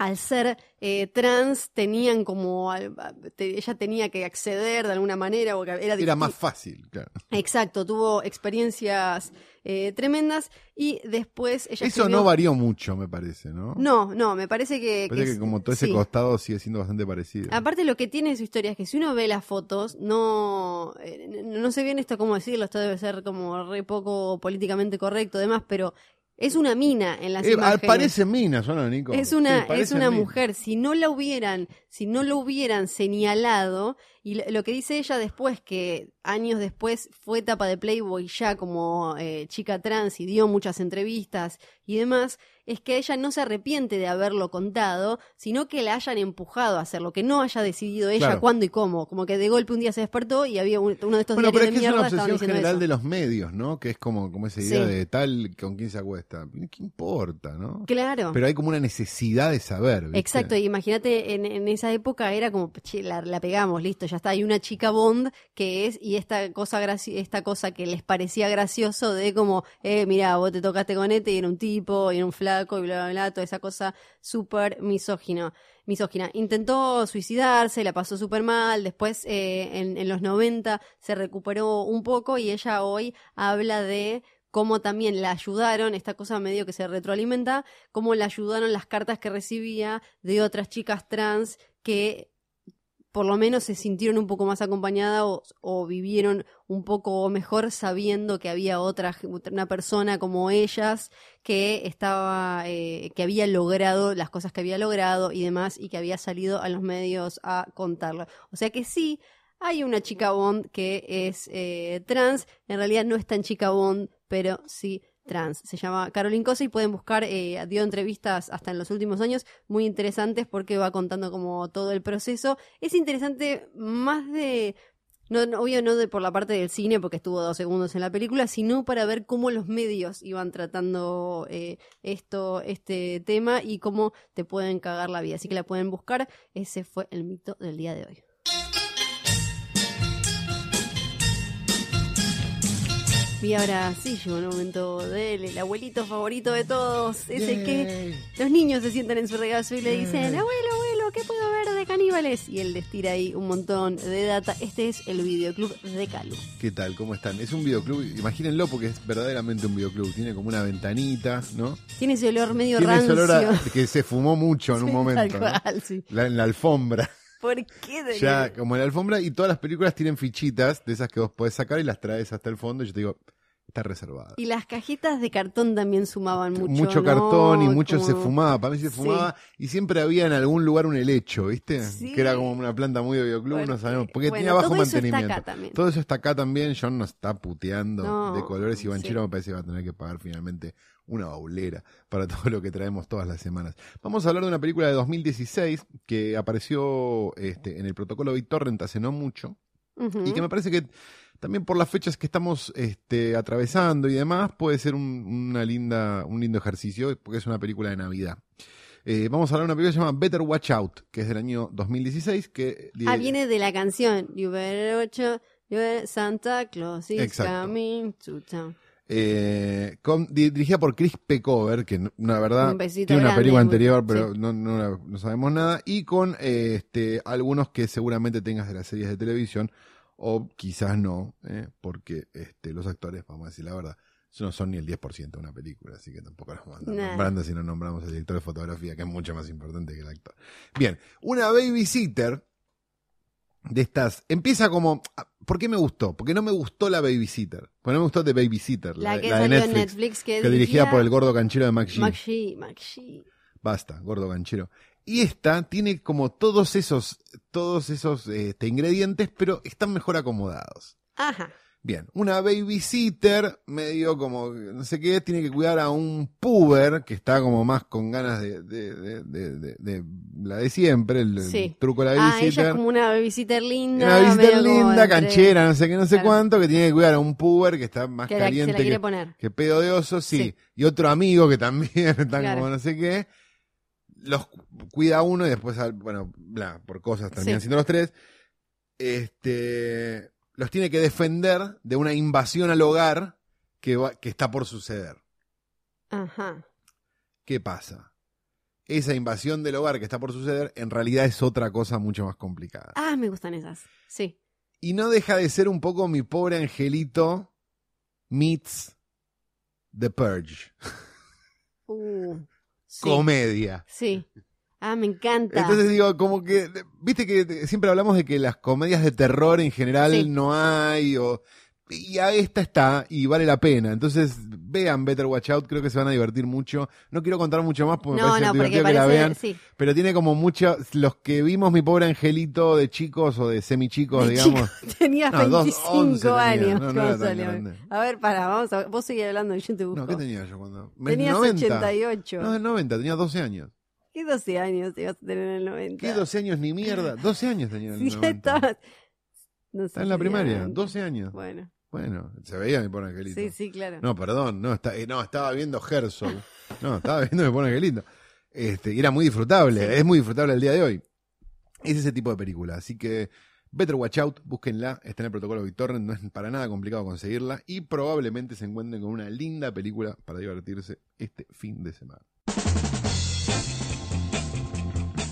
al ser eh, trans tenían como te- ella tenía que acceder de alguna manera o era, Era más fácil, claro. Exacto, tuvo experiencias eh, tremendas y después ella Eso escribió- no varió mucho, me parece, ¿no? No, no, me parece que... Parece que, como todo ese sí. costado sigue siendo bastante parecido. Aparte lo que tiene su historia es que si uno ve las fotos, no, eh, no sé bien esto cómo decirlo, esto debe ser como re poco políticamente correcto, demás, pero es una mina en las Eh, imágenes. parece minas, ¿o no, Nico? Es una, Sí, es una mujer. Si no la hubieran, si no lo hubieran señalado, y lo, que dice ella después, que años después fue etapa de Playboy ya como eh, chica trans y dio muchas entrevistas y demás, es que ella no se arrepiente de haberlo contado, sino que la hayan empujado a hacerlo, que no haya decidido ella Claro. cuándo y cómo. Como que de golpe un día se despertó y había un- uno de estos Bueno, pero es que de es una mierda obsesión general eso. de los medios, ¿no? Que es como, como esa idea Sí. de tal con quién se acuesta. ¿Qué importa, no? Claro. Pero hay como una necesidad de saber. ¿viste? Exacto, y imagínate, en, en esa época era como, la, pegamos, listo, ya está, hay una chica Bond que es, y esta cosa esta cosa que les parecía gracioso de como, eh, mira, vos te tocaste con este y era un tipo, y era un flaco, y bla, bla, bla, toda esa cosa súper misógino. Misógina. Intentó suicidarse, la pasó súper mal, después eh, en, en los 90 se recuperó un poco y ella hoy habla de cómo también la ayudaron, esta cosa medio que se retroalimenta, cómo la ayudaron las cartas que recibía de otras chicas trans que por lo menos se sintieron un poco más acompañadas o, vivieron un poco mejor sabiendo que había otra una persona como ellas que estaba eh, que había logrado las cosas que había logrado y demás y que había salido a los medios a contarlo. O sea que sí hay una chica Bond que es eh, trans, en realidad no es tan chica Bond, pero sí trans. Se llama Caroline Cosa y pueden buscar, eh, dio entrevistas hasta en los últimos años muy interesantes porque va contando como todo el proceso. Es interesante más de no, no, obvio no de por la parte del cine, porque estuvo dos segundos en la película, sino para ver cómo los medios iban tratando eh, esto, este tema y cómo te pueden cagar la vida. Así que la pueden buscar. Ese fue el mito del día de hoy. Y ahora sí llegó el momento del el abuelito favorito de todos, ese que los niños se sientan en su regazo y le dicen, abuelo, abuelo, ¿qué puedo ver de caníbales? Y él les tira ahí un montón de data. Este es el videoclub de Calu. ¿Qué tal? ¿Cómo están? Es un videoclub, imagínenlo porque es verdaderamente un videoclub. Tiene como una ventanita, ¿no? Tiene ese olor medio Tiene ese rancio. olor a- que se fumó mucho en un momento. tal ¿no? cual, sí. La- en la alfombra. ¿Por qué? de- Ya, como en la alfombra, y todas las películas tienen fichitas de esas que vos podés sacar y las traes hasta el fondo. Y yo te digo, está reservada. Y las cajitas de cartón también sumaban mucho. ¿no? cartón y mucho se fumaba. Para mí se Sí. fumaba y siempre había en algún lugar un helecho, ¿viste? Sí. Que era como una planta muy de Porque- no sabemos. Porque bueno, tenía bajo todo eso está mantenimiento. acá también. Todo eso está acá también. John nos está puteando No, de colores y Banchero sí. me parece que va a tener que pagar finalmente una baulera para todo lo que traemos todas las semanas. Vamos a hablar de una película de 2016 que apareció este, en el protocolo BitTorrent hace no mucho y que me parece que también por las fechas que estamos este, atravesando y demás puede ser un, una linda, un lindo ejercicio porque es una película de Navidad. Eh, vamos a hablar de una película que se llama Better Watch Out, que es del año 2016. Que, Ah, viene de la canción You better watch out, Santa Claus is Exacto. coming to town. Eh, con- dirigida por Chris Pecover, que la verdad Un tiene una grande, película anterior, pero sí. no, no, sabemos nada, y con eh, este, algunos que seguramente tengas de las series de televisión, o quizás no, eh, porque este, los actores, vamos a decir la verdad, no son ni el 10% de una película, así que tampoco los vamos a andar Nah. nombrando si no nombramos al director de fotografía, que es mucho más importante que el actor. Bien, una babysitter de estas, empieza como, ¿por qué me gustó? Porque no me gustó la babysitter, porque no me gustó The Babysitter, La, la, que la de Netflix, en Netflix que, que dirigida por el gordo canchero de McGee. McGee. McGee. Basta, gordo ganchero. Y esta tiene como todos esos, todos esos este, ingredientes, pero están mejor acomodados. Ajá. Bien, una babysitter, medio como, no sé qué, tiene que cuidar a un puber, que está como más con ganas de, de, de, de- la de siempre, el, truco de la Ah, ella babysitter. es como una babysitter linda. una babysitter linda, canchera, no sé qué, no sé Claro. cuánto, que tiene que cuidar a un puber que está más Que caliente la que, quiere poner. que pedo de oso, sí. Sí. Y otro amigo que también está Claro. como no sé qué. Los cu- cuida uno y después, bueno, bla, por cosas terminan Sí. siendo los tres. Este, los tiene que defender de una invasión al hogar que, va- que está por suceder. Ajá. ¿Qué pasa? Esa invasión del hogar que está por suceder en realidad es otra cosa mucho más complicada. Ah, me gustan esas. Sí. Y no deja de ser un poco mi pobre angelito meets The Purge. Uh, sí. Comedia. Sí. Ah, me encanta. Entonces digo, como que, viste que siempre hablamos de que las comedias de terror en general Sí. no hay, o, y a esta está, y vale la pena. Entonces, vean Better Watch Out, creo que se van a divertir mucho. No quiero contar mucho más porque me no, parece no, porque divertido que la parece. vean, Sí. pero tiene como muchos, los que vimos mi pobre angelito de chicos o de semi-chicos, De digamos. chico Tenías No, dos, 25 once tenía. años. Salió. A ver, para, vamos a, vos seguís hablando yo te busco. No, ¿qué tenía yo cuando? ¿Me- Tenías 90? 88. No, del 90, tenía 12 años. ¿Qué 12 años ibas a tener en el 90? ¿Qué 12 años ni mierda? 12 años tenía en el Sí, 90. estabas. No sé Está en la primaria, antes. 12 años. Bueno, Bueno, se veía mi pobre angelito. sí, sí, claro. No, perdón, no, está, eh, no, estaba viendo Herzog. No, estaba viendo mi pobre angelito. Este, y era muy disfrutable, Sí. es muy disfrutable el día de hoy. Es ese tipo de película, así que Better Watch Out, búsquenla, está en el protocolo BitTorrent, no es para nada complicado conseguirla y probablemente se encuentren con una linda película para divertirse este fin de semana.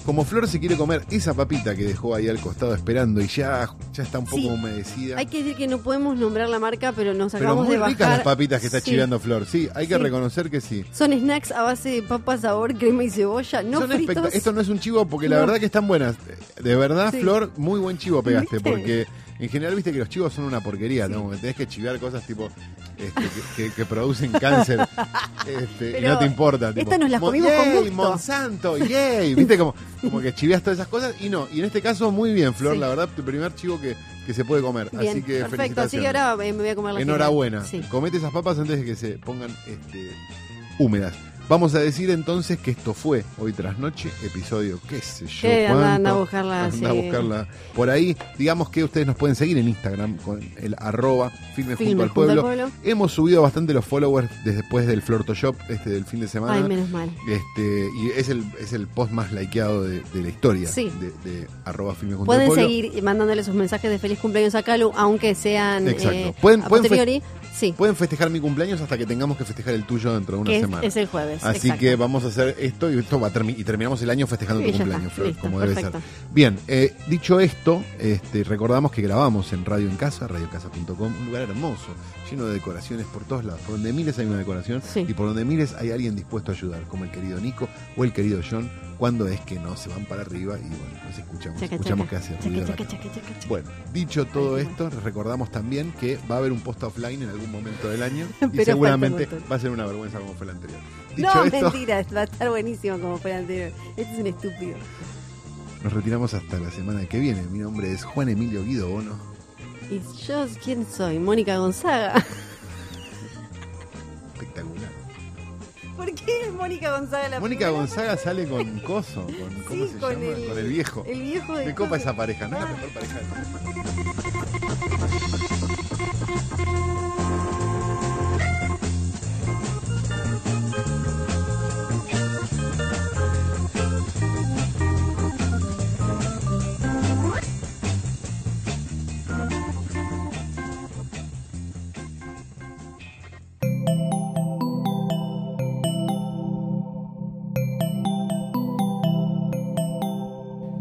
Como Flor se quiere comer esa papita que dejó ahí al costado esperando y ya, ya está un poco Sí. humedecida. Hay que decir que no podemos nombrar la marca, pero nos Pero acabamos muy de ricas bajar. las papitas que está Sí. chiveando Flor. Sí, hay que Sí. reconocer que sí. Son snacks a base de papa, sabor, crema y cebolla, no Son fritos. Esto no es un chivo porque la verdad que están buenas. De verdad. Flor, muy buen chivo pegaste ¿Viste? porque En general, viste que los chivos son una porquería, ¿no? Como que tenés que chivar cosas tipo este, que, que- que producen cáncer este, y no te importa. Tipo, nos las "Mo- comimos con yay, gusto". Monsanto, yay. Viste como, como que chiveas todas esas cosas y no. Y en este caso, muy bien, Flor, Sí. la verdad, tu primer chivo que, que se puede comer. Bien, Así que perfecto. Así que ahora eh, me voy a comer la Enhorabuena. Sí. Comete esas papas antes de que se pongan este, húmedas. Vamos a decir entonces que esto fue hoy tras noche, episodio, qué sé yo. Anda, cuánto. anda a buscarla. Anda sí. a buscarla por ahí. Digamos que ustedes nos pueden seguir en Instagram con el arroba filme Filme al junto al pueblo. pueblo. Hemos subido bastante los followers desde después del Flortoshop este del fin de semana. Ay, menos mal. Este, y es el, es el post más likeado de, de la historia Sí. de, de arroba filme junto al Pueden seguir mandándole sus mensajes de feliz cumpleaños a Calu, aunque sean Exacto. eh, Pueden- a pueden fe- posteriori. Sí, Pueden festejar mi cumpleaños hasta que tengamos que festejar el tuyo dentro de una que semana. es el jueves. Así exacto. que vamos a hacer esto y esto va a termi- y terminamos el año festejando Sí, tu cumpleaños, Flor, listo, como debe perfecto. ser. Bien, eh, dicho esto, este, recordamos que grabamos en Radio en Casa, radiocasa.com, un lugar hermoso, lleno de decoraciones por todos lados. Por donde mires hay una decoración Sí. y por donde mires hay alguien dispuesto a ayudar, como el querido Nico o el querido John, cuando es que no se van para arriba y bueno, nos escuchamos, Chaca, escuchamos chaca. que hace. Bueno, dicho todo Ay, qué esto, recordamos también que va a haber un post offline en algún momento del año y seguramente va a ser una vergüenza como fue el anterior. Dicho No, esto, mentira, va a estar buenísimo como fue el anterior. Este es un estúpido. nos retiramos hasta la semana que viene. Mi nombre es Juan Emilio Guido Bono. ¿Y yo quién soy? Mónica Gonzaga. Espectacular. ¿Por qué es Mónica Gonzaga la Mónica primera? Gonzaga sale con Coso, con, ¿cómo Sí, se con llama? el- Con el viejo. El viejo de Me copa esa pareja, no es la Ah. mejor pareja del mundo.